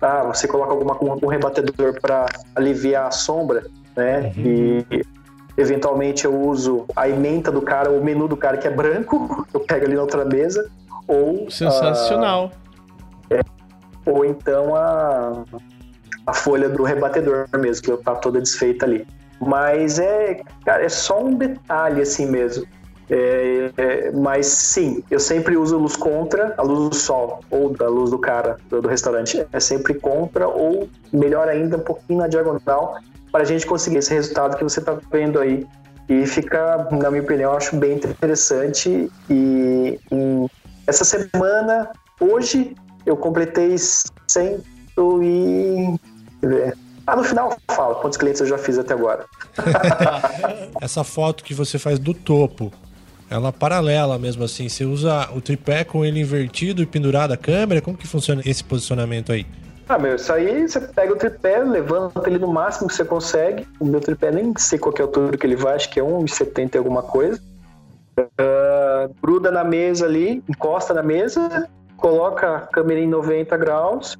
ah, você coloca alguma, um rebatedor para aliviar a sombra, né? Uhum. E eventualmente eu uso a ementa do cara, o menu do cara que é branco, *laughs* eu pego ali na outra mesa, ou sensacional. A, é, ou então a, a folha do rebatedor mesmo, que tá toda desfeita ali. Mas é, cara, é só um detalhe assim mesmo. É, é, mas sim, eu sempre uso luz contra a luz do sol ou da luz do cara do, do, restaurante. É sempre contra ou melhor ainda um pouquinho na diagonal para a gente conseguir esse resultado que você está vendo aí. E fica, na minha opinião, eu acho bem interessante. E, e essa semana, hoje, eu completei 100 e ah, no final fala quantos clientes eu já fiz até agora. *laughs* Essa foto que você faz do topo, ela paralela mesmo assim. Você usa o tripé com ele invertido e pendurado a câmera? Como que funciona esse posicionamento aí? Ah, meu, isso aí você pega o tripé, levanta ele no máximo que você consegue. O meu tripé nem sei qual é a altura que ele vai, acho que é 1,70 e alguma coisa. Uh, gruda na mesa ali, encosta na mesa, coloca a câmera em 90 graus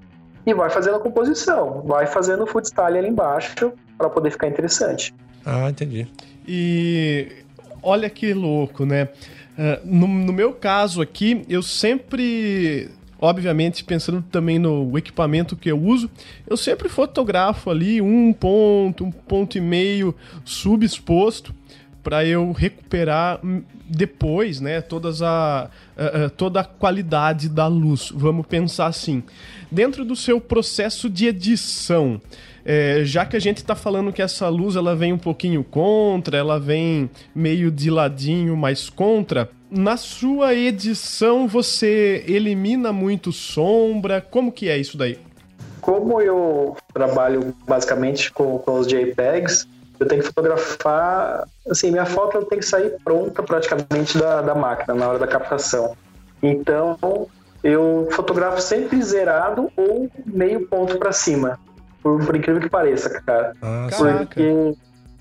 e vai fazendo a composição, vai fazendo o footstyle ali embaixo para poder ficar interessante. Ah, entendi. E olha que louco, né? Uh, no, no meu caso aqui, eu sempre obviamente pensando também no equipamento que eu uso, eu sempre fotografo ali um ponto, um ponto e meio subexposto para eu recuperar depois, né, todas a, a, a, toda a qualidade da luz. Vamos pensar assim. Dentro do seu processo de edição, é, já que a gente está falando que essa luz ela vem um pouquinho contra, ela vem meio de ladinho, mais contra, na sua edição você elimina muito sombra? Como que é isso daí? Como eu trabalho basicamente com, com os JPEGs, eu tenho que fotografar, assim, minha foto tem que sair pronta praticamente da, da máquina na hora da captação. Então, eu fotografo sempre zerado ou meio ponto para cima, por, por, incrível que pareça, cara. Ah, porque,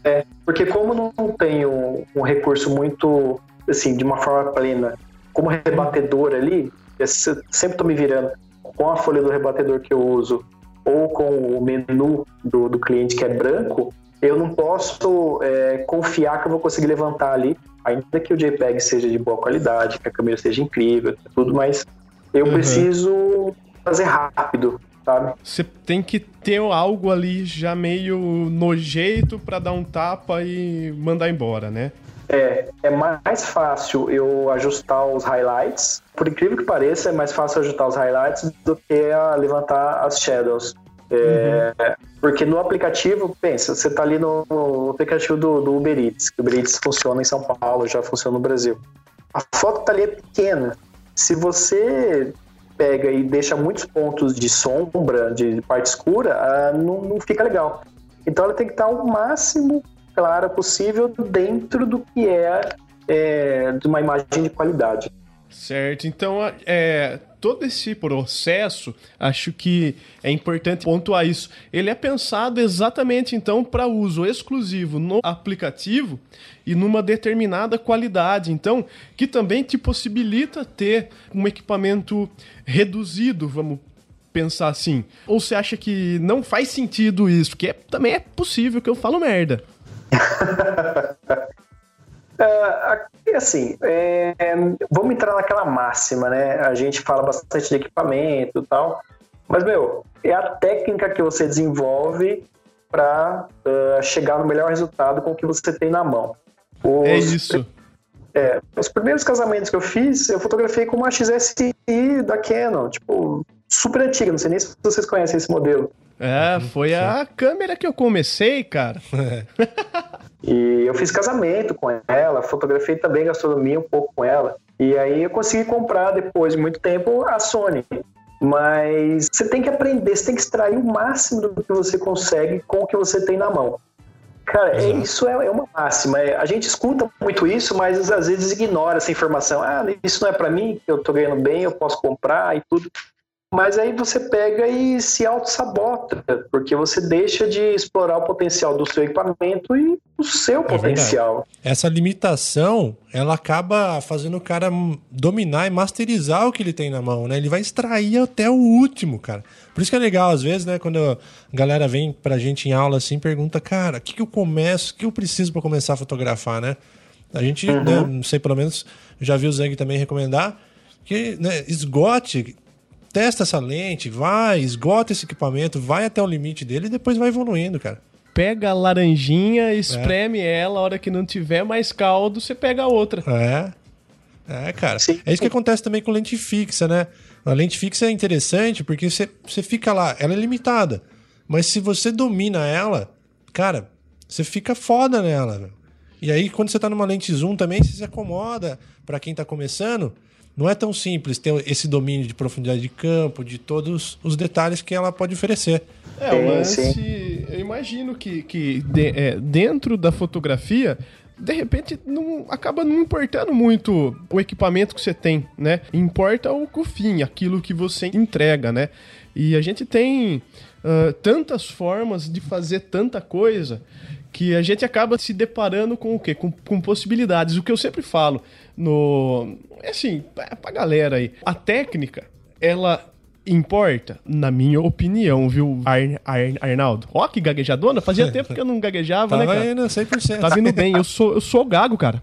é, porque como não tenho um recurso muito, assim, de uma forma plena, como rebatedor ali, eu sempre tô me virando com a folha do rebatedor que eu uso ou com o menu do, do cliente que é branco, eu não posso é, confiar que eu vou conseguir levantar ali, ainda que o JPEG seja de boa qualidade, que a câmera seja incrível, tudo, mas eu uhum. preciso fazer rápido, sabe? Você tem que ter algo ali já meio no jeito para dar um tapa e mandar embora, né? É, é mais fácil eu ajustar os highlights. Por incrível que pareça, é mais fácil ajustar os highlights do que levantar as shadows. É, uhum. Porque no aplicativo, pensa, você está ali no, no, aplicativo do, do Uber Eats, que o Uber Eats funciona em São Paulo, já funciona no Brasil. A foto está ali é pequena. Se você pega e deixa muitos pontos de sombra, de parte escura, ah, não, não fica legal. Então ela tem que estar o máximo clara possível dentro do que é é, de uma imagem de qualidade. Certo, então é, todo esse processo, acho que é importante pontuar isso. Ele é pensado exatamente então para uso exclusivo no aplicativo e numa determinada qualidade, então, que também te possibilita ter um equipamento reduzido, vamos pensar assim. Ou você acha que não faz sentido isso? Porque é, também é possível que eu falo merda. *laughs* É, assim, é, vamos entrar naquela máxima, né? A gente fala bastante de equipamento e tal, mas, meu, é a técnica que você desenvolve para uh, chegar no melhor resultado com o que você tem na mão. Os, é isso. É, os primeiros casamentos que eu fiz, eu fotografei com uma XSI da Canon, tipo, super antiga, não sei nem se vocês conhecem esse modelo. É, foi a câmera que eu comecei, cara. *laughs* E eu fiz casamento com ela, fotografei também gastronomia um pouco com ela. E aí eu consegui comprar depois de muito tempo a Sony. Mas você tem que aprender, você tem que extrair o máximo do que você consegue com o que você tem na mão. Cara, é, isso é, é, uma máxima. É, a gente escuta muito isso, mas às vezes ignora essa informação. Ah, isso não é para mim, eu tô ganhando bem, eu posso comprar e tudo. Mas aí você pega e se auto-sabota, porque você deixa de explorar o potencial do seu equipamento e o seu é potencial. Verdade. Essa limitação, ela acaba fazendo o cara dominar e masterizar o que ele tem na mão, né? Ele vai extrair até o último, cara. Por isso que é legal, às vezes, né, quando a galera vem pra gente em aula assim, pergunta, cara, o que, que eu começo, o que eu preciso para começar a fotografar, né? A gente, uhum. né, não sei, pelo menos, já vi o Zang também recomendar, que né, esgote testa essa lente, vai, esgota esse equipamento, vai até o limite dele e depois vai evoluindo, cara. Pega a laranjinha, espreme é. ela, a hora que não tiver mais caldo, você pega a outra. É. É, cara. Sim. É isso que acontece também com lente fixa, né? A lente fixa é interessante porque você, você fica lá, ela é limitada. Mas se você domina ela, cara, você fica foda nela. E aí, quando você tá numa lente zoom também, você se acomoda para quem tá começando não é tão simples ter esse domínio de profundidade de campo, de todos os detalhes que ela pode oferecer. É, o lance, eu imagino que, que de, é, dentro da fotografia, de repente não acaba não importando muito o equipamento que você tem, né? Importa o, o fim, aquilo que você entrega, né? E a gente tem uh, tantas formas de fazer tanta coisa que a gente acaba se deparando com o quê? Com, com possibilidades. O que eu sempre falo, no. É assim, pra galera aí. A técnica, ela importa, na minha opinião, viu, Ar, Ar, Arnaldo? Ó, que gaguejadona. Fazia *laughs* tempo que eu não gaguejava, Tava né, cara? Indo 100%. Tá vindo bem. Eu sou, eu sou gago, cara.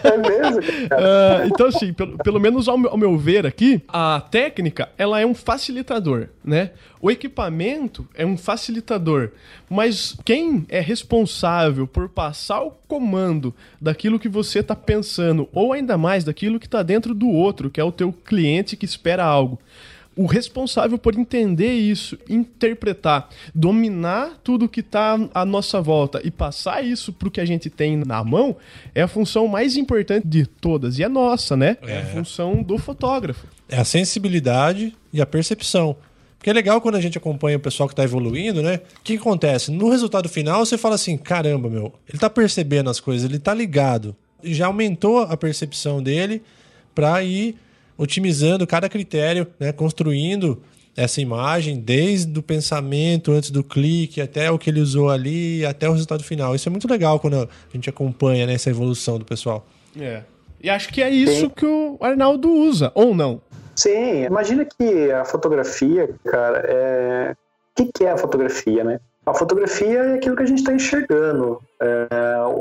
*laughs* É mesmo? Uh, então, assim, pelo, pelo menos ao meu, ao meu, ver aqui, a técnica ela é um facilitador, né? O equipamento é um facilitador, mas quem é responsável por passar o comando daquilo que você está pensando, ou ainda mais daquilo que está dentro do outro, que é o teu cliente que espera algo o responsável por entender isso, interpretar, dominar tudo que está à nossa volta e passar isso para o que a gente tem na mão é a função mais importante de todas e é nossa, né? É, é a função do fotógrafo. É a sensibilidade e a percepção. Porque é legal quando a gente acompanha o pessoal que está evoluindo, né? O que acontece? No resultado final, você fala assim: caramba, meu, ele está percebendo as coisas, ele está ligado. E já aumentou a percepção dele para ir otimizando cada critério, né, construindo essa imagem desde o pensamento antes do clique até o que ele usou ali até o resultado final. Isso é muito legal quando a gente acompanha né, essa evolução do pessoal. É. E acho que é isso Sim. que o Arnaldo usa, ou não? Sim, imagina que a fotografia, cara, é... o que, que é a fotografia, né? A fotografia é aquilo que a gente está enxergando, é,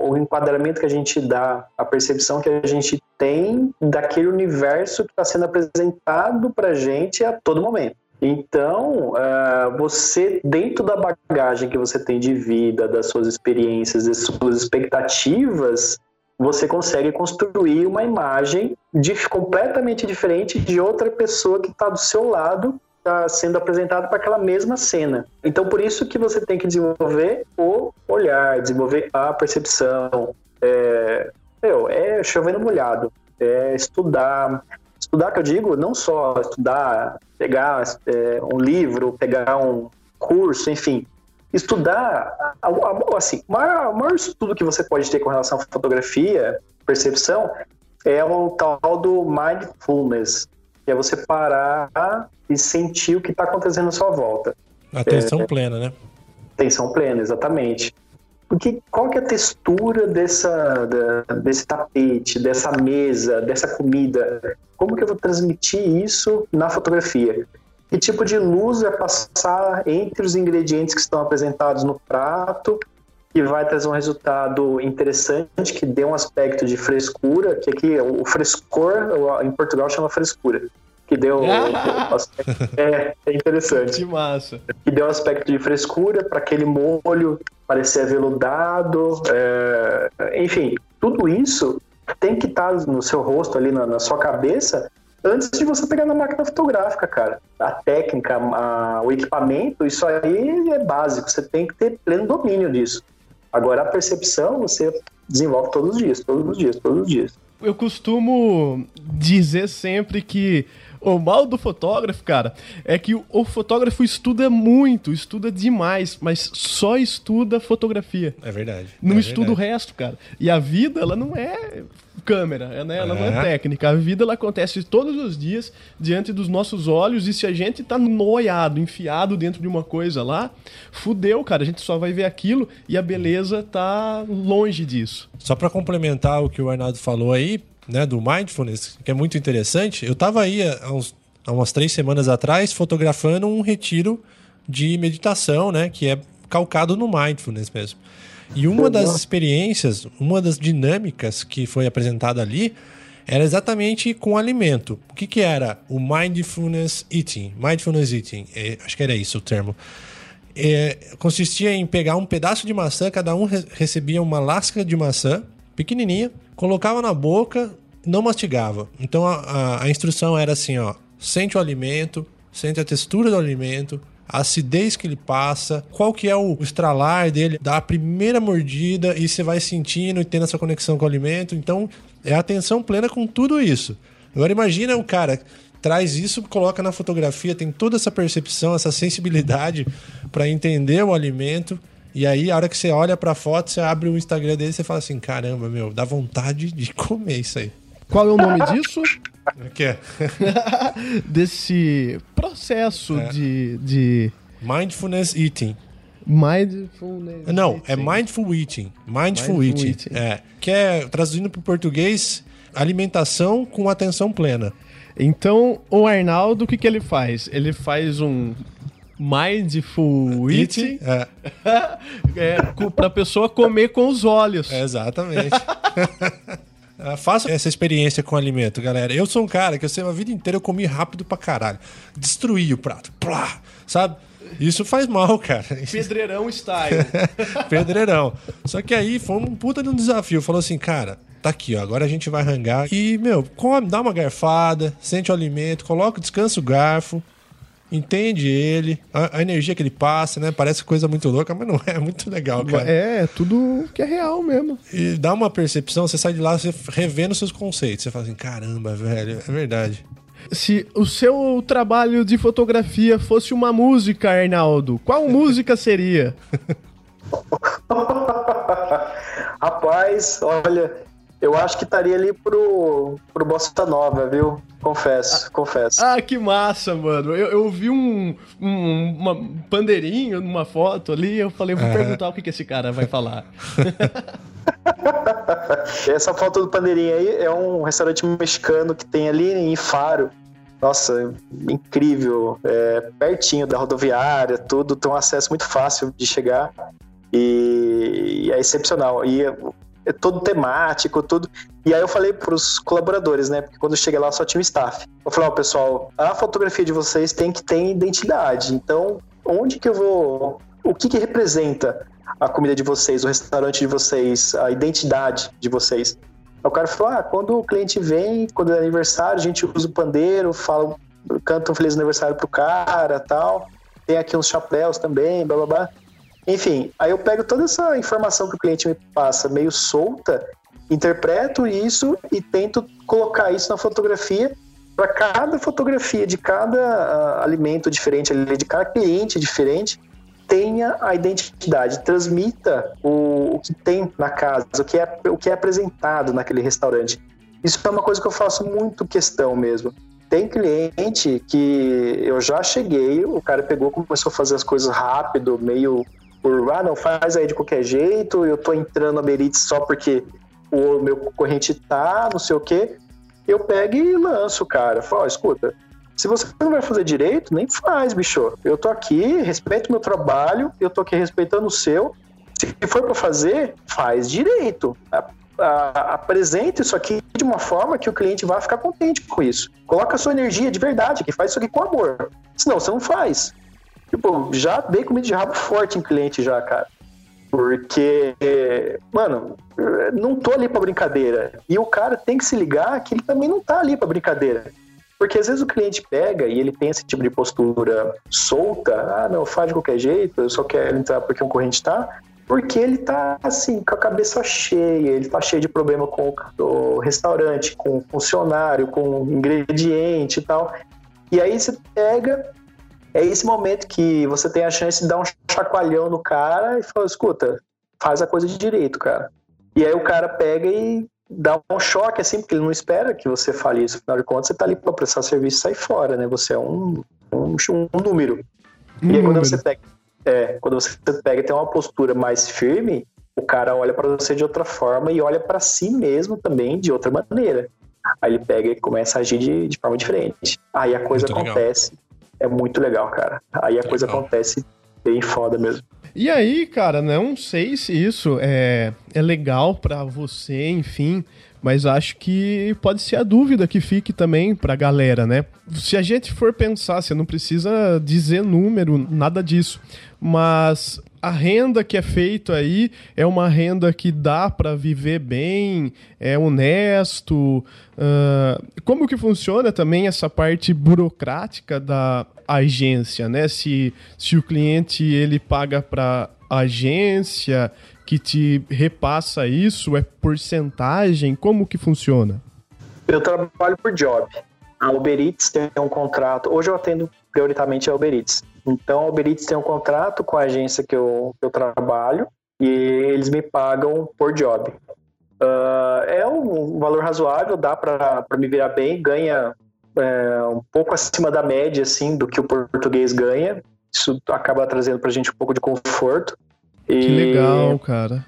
o enquadramento que a gente dá, a percepção que a gente tem daquele universo que está sendo apresentado para a gente a todo momento. Então, é, você, dentro da bagagem que você tem de vida, das suas experiências, das suas expectativas, você consegue construir uma imagem de, completamente diferente de outra pessoa que está do seu lado está sendo apresentado para aquela mesma cena. Então, por isso que você tem que desenvolver o olhar, desenvolver a percepção. É, meu, é chovendo molhado, é estudar. Estudar, que eu digo, não só estudar, pegar é, um livro, pegar um curso, enfim. Estudar, assim, o maior, o maior estudo que você pode ter com relação à fotografia percepção é o tal do mindfulness, que é você parar e sentir o que está acontecendo à sua volta. Atenção é, plena, né? Atenção plena, exatamente. Porque qual que é a textura dessa, da, desse tapete, dessa mesa, dessa comida? Como que eu vou transmitir isso na fotografia? Que tipo de luz vai passar entre os ingredientes que estão apresentados no prato que vai trazer um resultado interessante, que dê um aspecto de frescura, que aqui o frescor, em Portugal chama frescura, que deu *laughs* é, é interessante. Que massa. Que deu um aspecto de frescura para aquele molho parecer aveludado, é, enfim, tudo isso tem que estar tá no seu rosto ali na, na sua cabeça antes de você pegar na máquina fotográfica, cara. A técnica, a, o equipamento, isso aí é básico. Você tem que ter pleno domínio disso. Agora, a percepção você desenvolve todos os dias, todos os dias, todos os dias. Eu costumo dizer sempre que o mal do fotógrafo, cara, é que o fotógrafo estuda muito, estuda demais, mas só estuda fotografia. É verdade. Não é estuda verdade. o resto, cara. E a vida, ela não é câmera, né? ela não é técnica. A vida ela acontece todos os dias diante dos nossos olhos e se a gente tá noiado, enfiado dentro de uma coisa lá, fudeu, cara. A gente só vai ver aquilo e a beleza tá longe disso. Só para complementar o que o Arnaldo falou aí, né, do mindfulness, que é muito interessante, eu tava aí há, uns, há umas três semanas atrás fotografando um retiro de meditação, né, que é calcado no mindfulness mesmo. E uma das experiências, uma das dinâmicas que foi apresentada ali era exatamente com alimento. O que, que era o mindfulness eating? Mindfulness eating, é, acho que era isso o termo. É, consistia em pegar um pedaço de maçã, cada um re recebia uma lasca de maçã pequenininha, colocava na boca, não mastigava. Então a, a, a instrução era assim, ó, sente o alimento, sente a textura do alimento, a acidez que ele passa, qual que é o estralar dele, dá a primeira mordida e você vai sentindo e tendo essa conexão com o alimento. Então, é atenção plena com tudo isso. Agora imagina o cara traz isso, coloca na fotografia, tem toda essa percepção, essa sensibilidade para entender o alimento. E aí, a hora que você olha para a foto, você abre o Instagram dele e você fala assim: caramba, meu, dá vontade de *laughs* comer isso aí. Qual é o nome disso? *laughs* O que é? *laughs* Desse processo é. de, de. Mindfulness eating. Mindfulness. Não, eating. é mindful eating. Mindful, mindful eating. eating. É. Que é, traduzindo para o português, alimentação com atenção plena. Então, o Arnaldo, o que, que ele faz? Ele faz um mindful eating é. *laughs* é, para pessoa comer com os olhos. *laughs* É, exatamente. Uh, faça essa experiência com alimento, galera. Eu sou um cara que eu sei a vida inteira eu comi rápido pra caralho. Destruí o prato. Plá, sabe? Isso faz mal, cara. *laughs* Pedreirão style. Pedreirão. Só que aí foi um puta de um desafio. Falou assim, cara, tá aqui, ó. Agora a gente vai rangar. E, meu, come, dá uma garfada, sente o alimento, coloca, descansa o garfo entende ele, a, a, energia que ele passa, né? Parece coisa muito louca, mas não é, *laughs* é muito legal, cara. É, tudo que é real mesmo. E dá uma percepção, você sai de lá, você revendo seus conceitos. Você fala assim, caramba, velho, é verdade. Se o seu trabalho de fotografia fosse uma música, Arnaldo, qual *laughs* música seria? *laughs* Rapaz, olha, eu acho que estaria ali pro, pro Bossa Nova, viu? Confesso, ah, confesso. Ah, que massa, mano. Eu, eu vi um, um uma, pandeirinho numa foto ali, eu falei, vou é. perguntar o que, que esse cara vai falar. *laughs* Essa foto do pandeirinho aí é um restaurante mexicano que tem ali em Faro. Nossa, incrível. É, pertinho da rodoviária, tudo, tem um acesso muito fácil de chegar. E, e é excepcional. E é todo temático, tudo. E aí eu falei pros colaboradores, né? Porque quando eu cheguei lá só tinha o staff. Eu falei, ó, oh, pessoal, a fotografia de vocês tem que ter identidade. Então, onde que eu vou. O que que representa a comida de vocês, o restaurante de vocês, a identidade de vocês? Aí o cara falou: ah, quando o cliente vem, quando é aniversário, a gente usa o pandeiro, fala, canta um feliz aniversário pro cara tal. Tem aqui uns chapéus também, blá blá blá. Enfim, aí eu pego toda essa informação que o cliente me passa meio solta, interpreto isso e tento colocar isso na fotografia para cada fotografia de cada uh, alimento diferente, de cada cliente diferente, tenha a identidade, transmita o, o que tem na casa, o que, é, o que é apresentado naquele restaurante. Isso é uma coisa que eu faço muito questão mesmo. Tem cliente que eu já cheguei, o cara pegou, começou a fazer as coisas rápido, meio por, ah, não, faz aí de qualquer jeito, eu tô entrando na Beritz só porque o meu concorrente tá, não sei o quê. Eu pego e lanço, cara. Falo, escuta, se você não vai fazer direito, nem faz, bicho. Eu tô aqui, respeito meu trabalho, eu tô aqui respeitando o seu. Se for para fazer, faz direito. apresente isso aqui de uma forma que o cliente vai ficar contente com isso. Coloca a sua energia de verdade, que faz isso aqui com amor. Senão você não faz. Tipo, já dei comida de rabo forte em cliente já, cara. Porque, mano, não tô ali pra brincadeira. E o cara tem que se ligar que ele também não tá ali pra brincadeira. Porque às vezes o cliente pega e ele tem esse tipo de postura solta, ah, não, faz de qualquer jeito, eu só quero entrar porque um corrente tá, porque ele tá assim, com a cabeça cheia, ele tá cheio de problema com o restaurante, com o funcionário, com o ingrediente e tal. E aí você pega, é esse momento que você tem a chance de dar um chacoalhão no cara e fala, escuta, faz a coisa de direito, cara. E aí o cara pega e dá um choque, assim, porque ele não espera que você fale isso. Afinal de contas, você tá ali para prestar serviço e sair fora, né? Você é um, um, um número. Um e aí, quando você pega, é, quando você pega e tem uma postura mais firme, o cara olha para você de outra forma e olha para si mesmo também de outra maneira. Aí ele pega e começa a agir de, de forma diferente. Aí a coisa muito acontece. Legal. É muito legal, cara. Aí a coisa legal. acontece bem foda mesmo. E aí, cara, não sei se isso é, é legal para você, enfim, mas acho que pode ser a dúvida que fique também pra galera, né? Se a gente for pensar, você não precisa dizer número, nada disso, mas a renda que é feita aí é uma renda que dá para viver bem, é honesto. Uh, como que funciona também essa parte burocrática da agência, né? Se, se o cliente ele paga para agência que te repassa isso, é porcentagem? Como que funciona? Eu trabalho por job. A Uber Eats tem um contrato. Hoje eu atendo prioritariamente a Uber Eats. Então, a Uber Eats tem um contrato com a agência que eu, que eu trabalho e eles me pagam por job. Uh, é um valor razoável, dá para me virar bem, ganha é, um pouco acima da média assim do que o português ganha. Isso acaba trazendo para a gente um pouco de conforto. E, que legal, cara.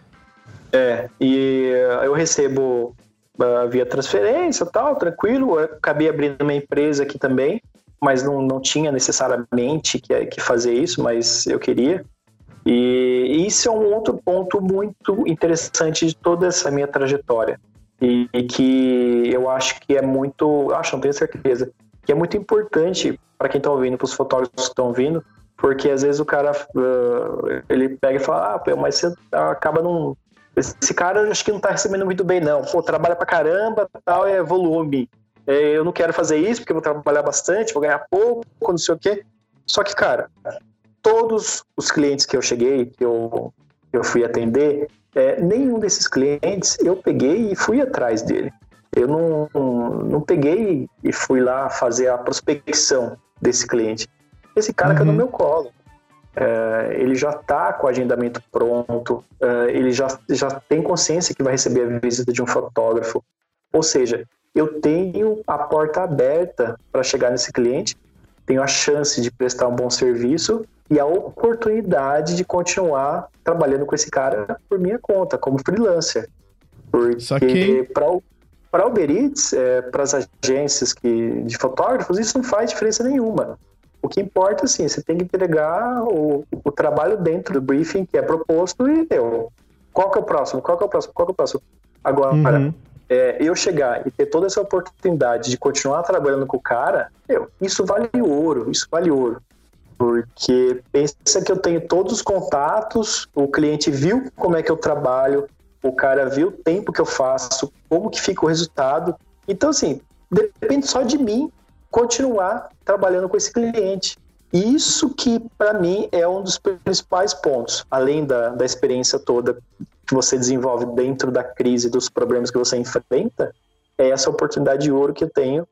É, e eu recebo uh, via transferência tal, tranquilo. Eu acabei abrindo uma empresa aqui também mas não, não tinha necessariamente que, que fazer isso, mas eu queria. E isso é um outro ponto muito interessante de toda essa minha trajetória. E, e que eu acho que é muito. Acho, não tenho certeza. Que é muito importante para quem está ouvindo, para os fotógrafos que estão ouvindo, porque às vezes o cara uh, ele pega e fala: Ah, mas você acaba num. Esse cara acho que não está recebendo muito bem, não. Pô, trabalha pra caramba, tal, é volume. É, eu não quero fazer isso porque vou trabalhar bastante, vou ganhar pouco, não sei o quê. Só que, cara, todos os clientes que eu cheguei, que eu, eu fui atender, é, nenhum desses clientes eu peguei e fui atrás dele. Eu não, não peguei e fui lá fazer a prospecção desse cliente. Esse cara uhum. caiu no meu colo. É, ele já está com o agendamento pronto, é, ele já, já tem consciência que vai receber a visita de um fotógrafo. Ou seja, eu tenho a porta aberta para chegar nesse cliente, tenho a chance de prestar um bom serviço e a oportunidade de continuar trabalhando com esse cara por minha conta, como freelancer. Porque para Uber Eats, é, para as agências que, de fotógrafos, isso não faz diferença nenhuma. O que importa, assim, você tem que entregar o, o trabalho dentro do briefing que é proposto e deu. Qual que é o próximo? Qual que é o próximo? Qual que é o próximo? Agora, uhum é, eu chegar e ter toda essa oportunidade de continuar trabalhando com o cara, eu, isso vale ouro, isso vale ouro. Porque pensa que eu tenho todos os contatos, o cliente viu como é que eu trabalho, o cara viu o tempo que eu faço, como que fica o resultado. Então, assim, depende só de mim continuar trabalhando com esse cliente. Isso que, para mim, é um dos principais pontos, além da, da experiência toda que você desenvolve dentro da crise, dos problemas que você enfrenta, é essa oportunidade de ouro que eu tenho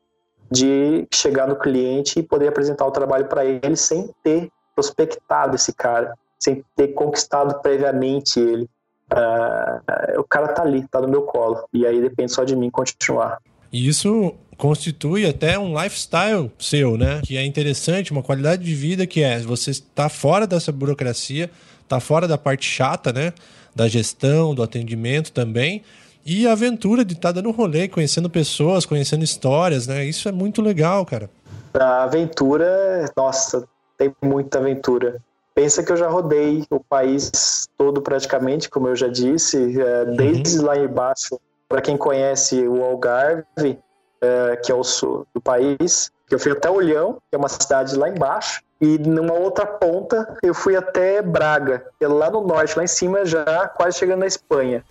de chegar no cliente e poder apresentar o trabalho para ele sem ter prospectado esse cara. sem ter conquistado previamente ele. Uh, o cara tá ali, tá no meu colo. E aí depende só de mim continuar. E isso constitui até um lifestyle seu, né? Que é interessante, uma qualidade de vida que é você está fora dessa burocracia, está fora da parte chata, né? Da gestão, do atendimento também. E a aventura de estar tá dando rolê, conhecendo pessoas, conhecendo histórias, né? Isso é muito legal, cara. A aventura, nossa, tem muita aventura. Pensa que eu já rodei o país todo praticamente, como eu já disse, é, uhum. desde uhum. lá embaixo. Para quem conhece o Algarve, é, que é o sul do país, que eu fui até Olhão, que é uma cidade lá embaixo, e numa outra ponta eu fui até Braga, que é lá no norte, lá em cima já quase chegando na Espanha.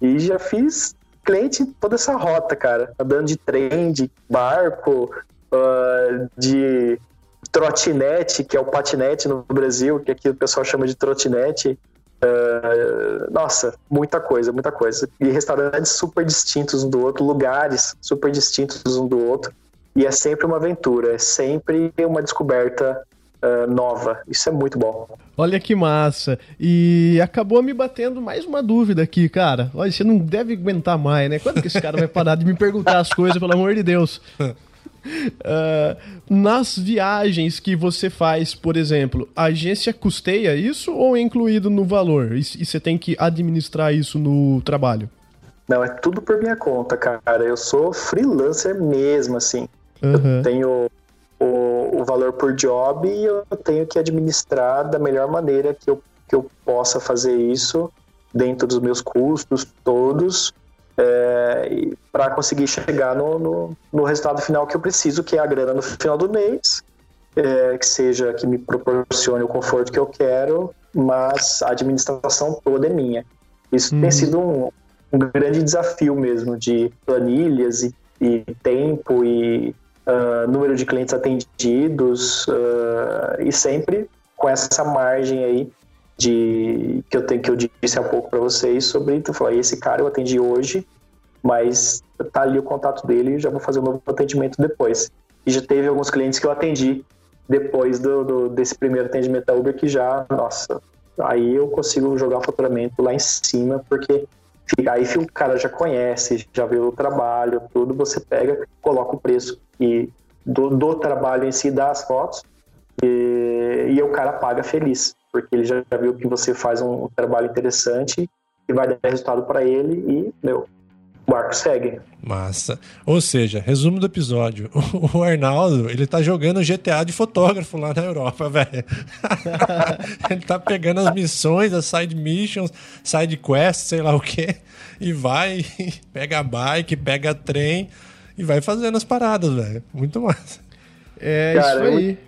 E já fiz cliente toda essa rota, cara, andando de trem, de barco, uh, de trotinete, que é o patinete no Brasil, que aqui o pessoal chama de trotinete. Uh, nossa, muita coisa, muita coisa. E restaurantes super distintos um do outro, lugares super distintos um do outro. E é sempre uma aventura, é sempre uma descoberta uh, nova. Isso é muito bom. Olha que massa. E acabou me batendo mais uma dúvida aqui, cara. Olha, você não deve aguentar mais, né? Quando que esse cara vai parar de me perguntar as coisas, pelo amor de Deus? Uh, *laughs* nas viagens que você faz, por exemplo, a agência custeia isso ou é incluído no valor? E, e você tem que administrar isso no trabalho? Não, é tudo por minha conta, cara. Eu sou freelancer mesmo, assim. Uhum. Eu tenho o, o, valor por job e eu tenho que administrar da melhor maneira que eu, que eu possa fazer isso dentro dos meus custos todos é, para conseguir chegar no, no, no, resultado final que eu preciso, que é a grana no final do mês, é, que seja que me proporcione o conforto que eu quero, mas a administração toda é minha. Isso tem uhum. sido um, um, grande desafio mesmo de planilhas e, e tempo e uh, número de clientes atendidos uh, e sempre com essa margem aí de que eu tenho que eu disse há pouco para vocês sobre então falar esse cara eu atendi hoje mas tá ali o contato dele e já vou fazer um novo atendimento depois. E já teve alguns clientes que eu atendi depois do, do desse primeiro atendimento da Uber que já nossa aí eu consigo jogar o faturamento lá em cima porque aí o cara já conhece já viu o trabalho tudo você pega coloca o preço e do, do trabalho em si das fotos e, e o cara paga feliz porque ele já viu que você faz um trabalho interessante e vai dar resultado para ele e, meu, o barco segue. Massa. Ou seja, resumo do episódio. *laughs* O Arnaldo, ele tá jogando GTA de fotógrafo lá na Europa, *laughs* velho. *laughs* ele tá pegando as missões, as side missions, side quests, sei lá o quê, e vai, pega a bike, pega trem e vai fazendo as paradas, velho. Muito massa. É Cara, isso aí.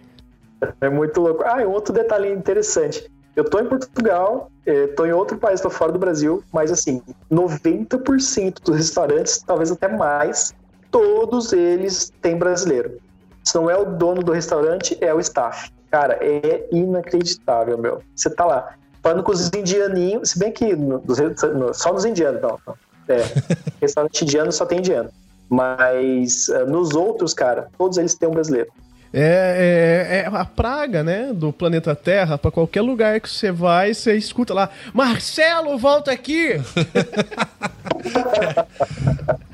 É muito louco. Ah, e outro detalhe interessante. Eu tô em Portugal, é, tô em outro país, tô fora do Brasil, mas assim, 90% dos restaurantes, talvez até mais, todos eles têm brasileiro. Se não é o dono do restaurante, é o staff. Cara, é inacreditável, meu. Você tá lá, falando com os indianinhos, se bem que no, no, só nos indianos, não. É, *laughs* restaurante indiano só tem indiano. Mas uh, nos outros, cara, todos eles têm um brasileiro. É, é, é, a praga, né, do planeta Terra. Para qualquer lugar que você vai, você escuta lá: Marcelo, volta aqui! *laughs*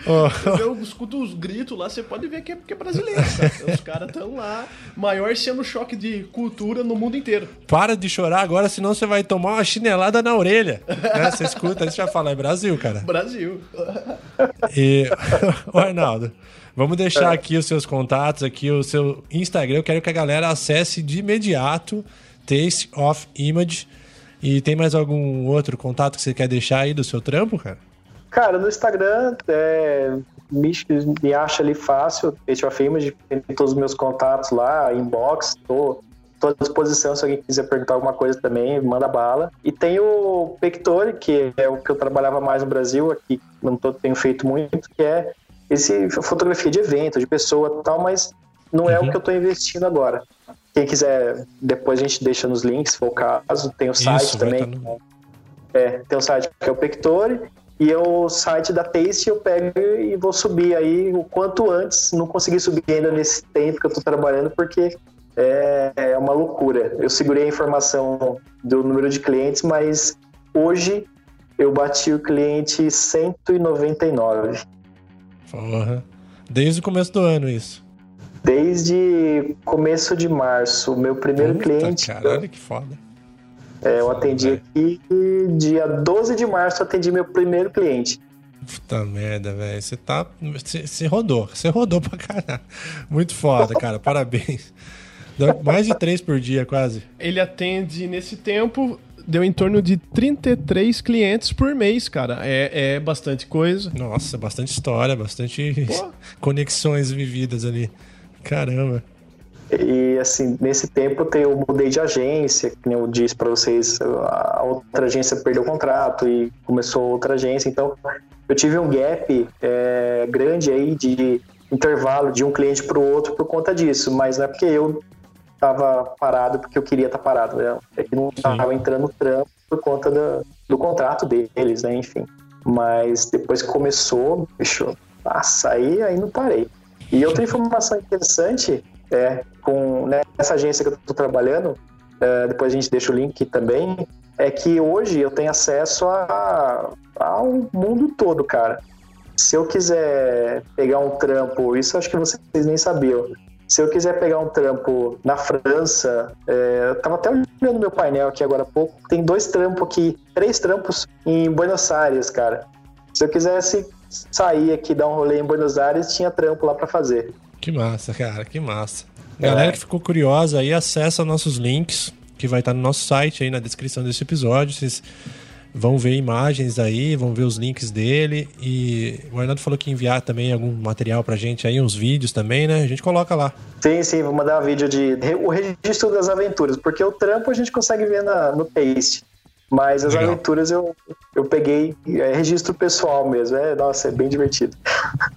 oh. Eu escuto os gritos lá, você pode ver que é, que é brasileiro. Cara. Os caras estão lá, maior sendo choque de cultura no mundo inteiro. Para de chorar agora, senão você vai tomar uma chinelada na orelha. *laughs* Né? Você escuta, você já fala: é Brasil, cara. Brasil. E, *laughs* o Arnaldo. Vamos deixar é. aqui os seus contatos, aqui o seu Instagram. Eu quero que a galera acesse de imediato Taste of Image. E tem mais algum outro contato que você quer deixar aí do seu trampo, cara? Cara, no Instagram, é, me, me acha ali fácil, Taste of Image, tem todos os meus contatos lá, inbox, tô, tô à disposição se alguém quiser perguntar alguma coisa também, manda bala. E tem o Pectore, que é o que eu trabalhava mais no Brasil, aqui não tô, tenho feito muito, que é esse fotografia de evento, de pessoa tal, mas não é uhum. o que eu estou investindo agora. Quem quiser, depois a gente deixa nos links, se for o caso. Tem o site Isso, também. No... É, tem o site que é o Pectore e é o site da Taste eu pego e vou subir aí o quanto antes. Não consegui subir ainda nesse tempo que eu estou trabalhando, porque é, é uma loucura. Eu segurei a informação do número de clientes, mas hoje eu bati o cliente 199. Porra. Desde o começo do ano, isso. Desde começo de março. Meu primeiro Puta, cliente. Caralho, que foda. É, eu atendi velho. aqui dia 12 de março, eu atendi meu primeiro cliente. Puta merda, velho. Você tá. Você rodou. Você rodou pra caralho. Muito foda, cara. Parabéns. Mais de três por dia, quase. Ele atende nesse tempo, deu em torno de 33 clientes por mês, cara. É, é bastante coisa. Nossa, bastante história, bastante Pô. *laughs* conexões vividas ali. Caramba. E assim, nesse tempo eu mudei de agência, que nem eu disse para vocês, a outra agência perdeu o contrato e começou outra agência, então eu tive um gap é, grande aí de intervalo de um cliente para o outro por conta disso, mas não é porque eu estava parado porque eu queria estar parado, né? é que não estava entrando trampo por conta do, do contrato deles, né? Enfim. Mas depois que começou, bicho, nossa, aí, aí não parei. E outra informação interessante é, com nessa agência que eu estou trabalhando, é, depois a gente deixa o link também, é que hoje eu tenho acesso a, ao mundo todo, cara. Se eu quiser pegar um trampo, isso acho que vocês nem sabiam. Se eu quiser pegar um trampo na França, é, eu tava até olhando meu painel aqui agora há pouco, tem dois trampos aqui, três trampos em Buenos Aires, cara. Se eu quisesse sair aqui, dar um rolê em Buenos Aires, tinha trampo lá para fazer. Que massa, cara, que massa. Galera que ficou curiosa aí, acessa nossos links, que vai estar no nosso site aí na descrição desse episódio. Vocês vão ver imagens aí, vão ver os links dele. E o Arnaldo falou que ia enviar também algum material pra gente aí, uns vídeos também, né? A gente coloca lá. Sim, sim, vou mandar um vídeo de o registro das aventuras, porque o trampo a gente consegue ver na, no Paste. Mas as Legal. aventuras eu, eu peguei é, registro pessoal mesmo. É, nossa, é bem divertido.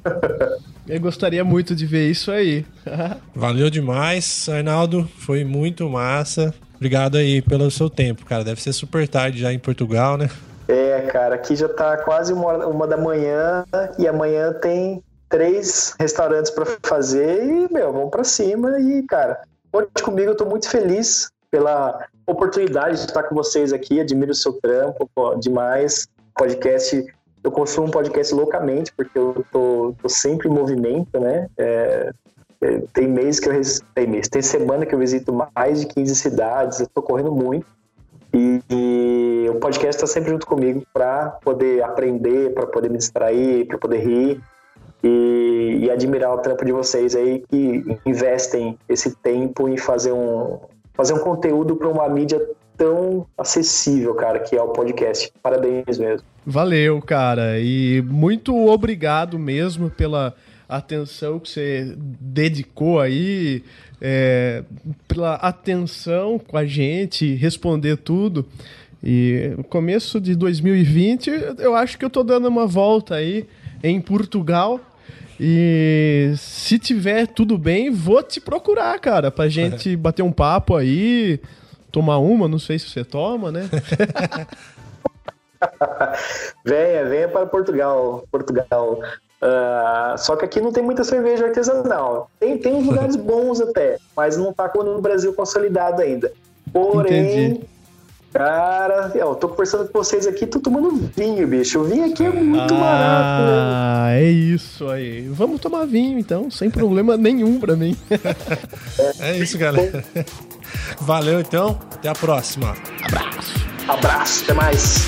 *laughs* Eu gostaria muito de ver isso aí. *laughs* Valeu demais, Arnaldo. Foi muito massa. Obrigado aí pelo seu tempo, cara. Deve ser super tarde já em Portugal, né? É, cara, aqui já tá quase uma, uma da manhã e amanhã tem três restaurantes pra fazer e, meu, vamos pra cima e, cara, conte comigo, eu tô muito feliz pela oportunidade de estar com vocês aqui, admiro o seu trampo, pô, demais. Podcast, eu consumo podcast loucamente, porque eu tô, tô sempre em movimento, né? É, tem mês que eu tem mês, tem semana que eu visito mais de 15 cidades, eu tô correndo muito. E, e o podcast está sempre junto comigo para poder aprender, para poder me distrair, para poder rir e, e admirar o trampo de vocês aí que investem esse tempo em fazer um, fazer um conteúdo para uma mídia tão acessível, cara, que é o podcast. Parabéns mesmo. Valeu, cara. E muito obrigado mesmo pela atenção que você dedicou aí, é, pela atenção com a gente, responder tudo. E no começo de 2020, eu acho que eu tô dando uma volta aí em Portugal. E se tiver tudo bem, vou te procurar, cara, pra gente *laughs* bater um papo aí, tomar uma, não sei se você toma, né? *laughs* venha, venha para Portugal, Portugal. Ah, só que aqui não tem muita cerveja artesanal. Tem, tem uns *laughs* lugares bons até, mas não tá no Brasil consolidado ainda. Porém, Entendi. cara, eu tô conversando com vocês aqui, tô tomando vinho, bicho. O vinho aqui é muito barato, né? Ah, é isso aí. Vamos tomar vinho então, sem problema *laughs* nenhum pra mim. *laughs* É isso, galera. Valeu então. Até a próxima. Abraço, até mais.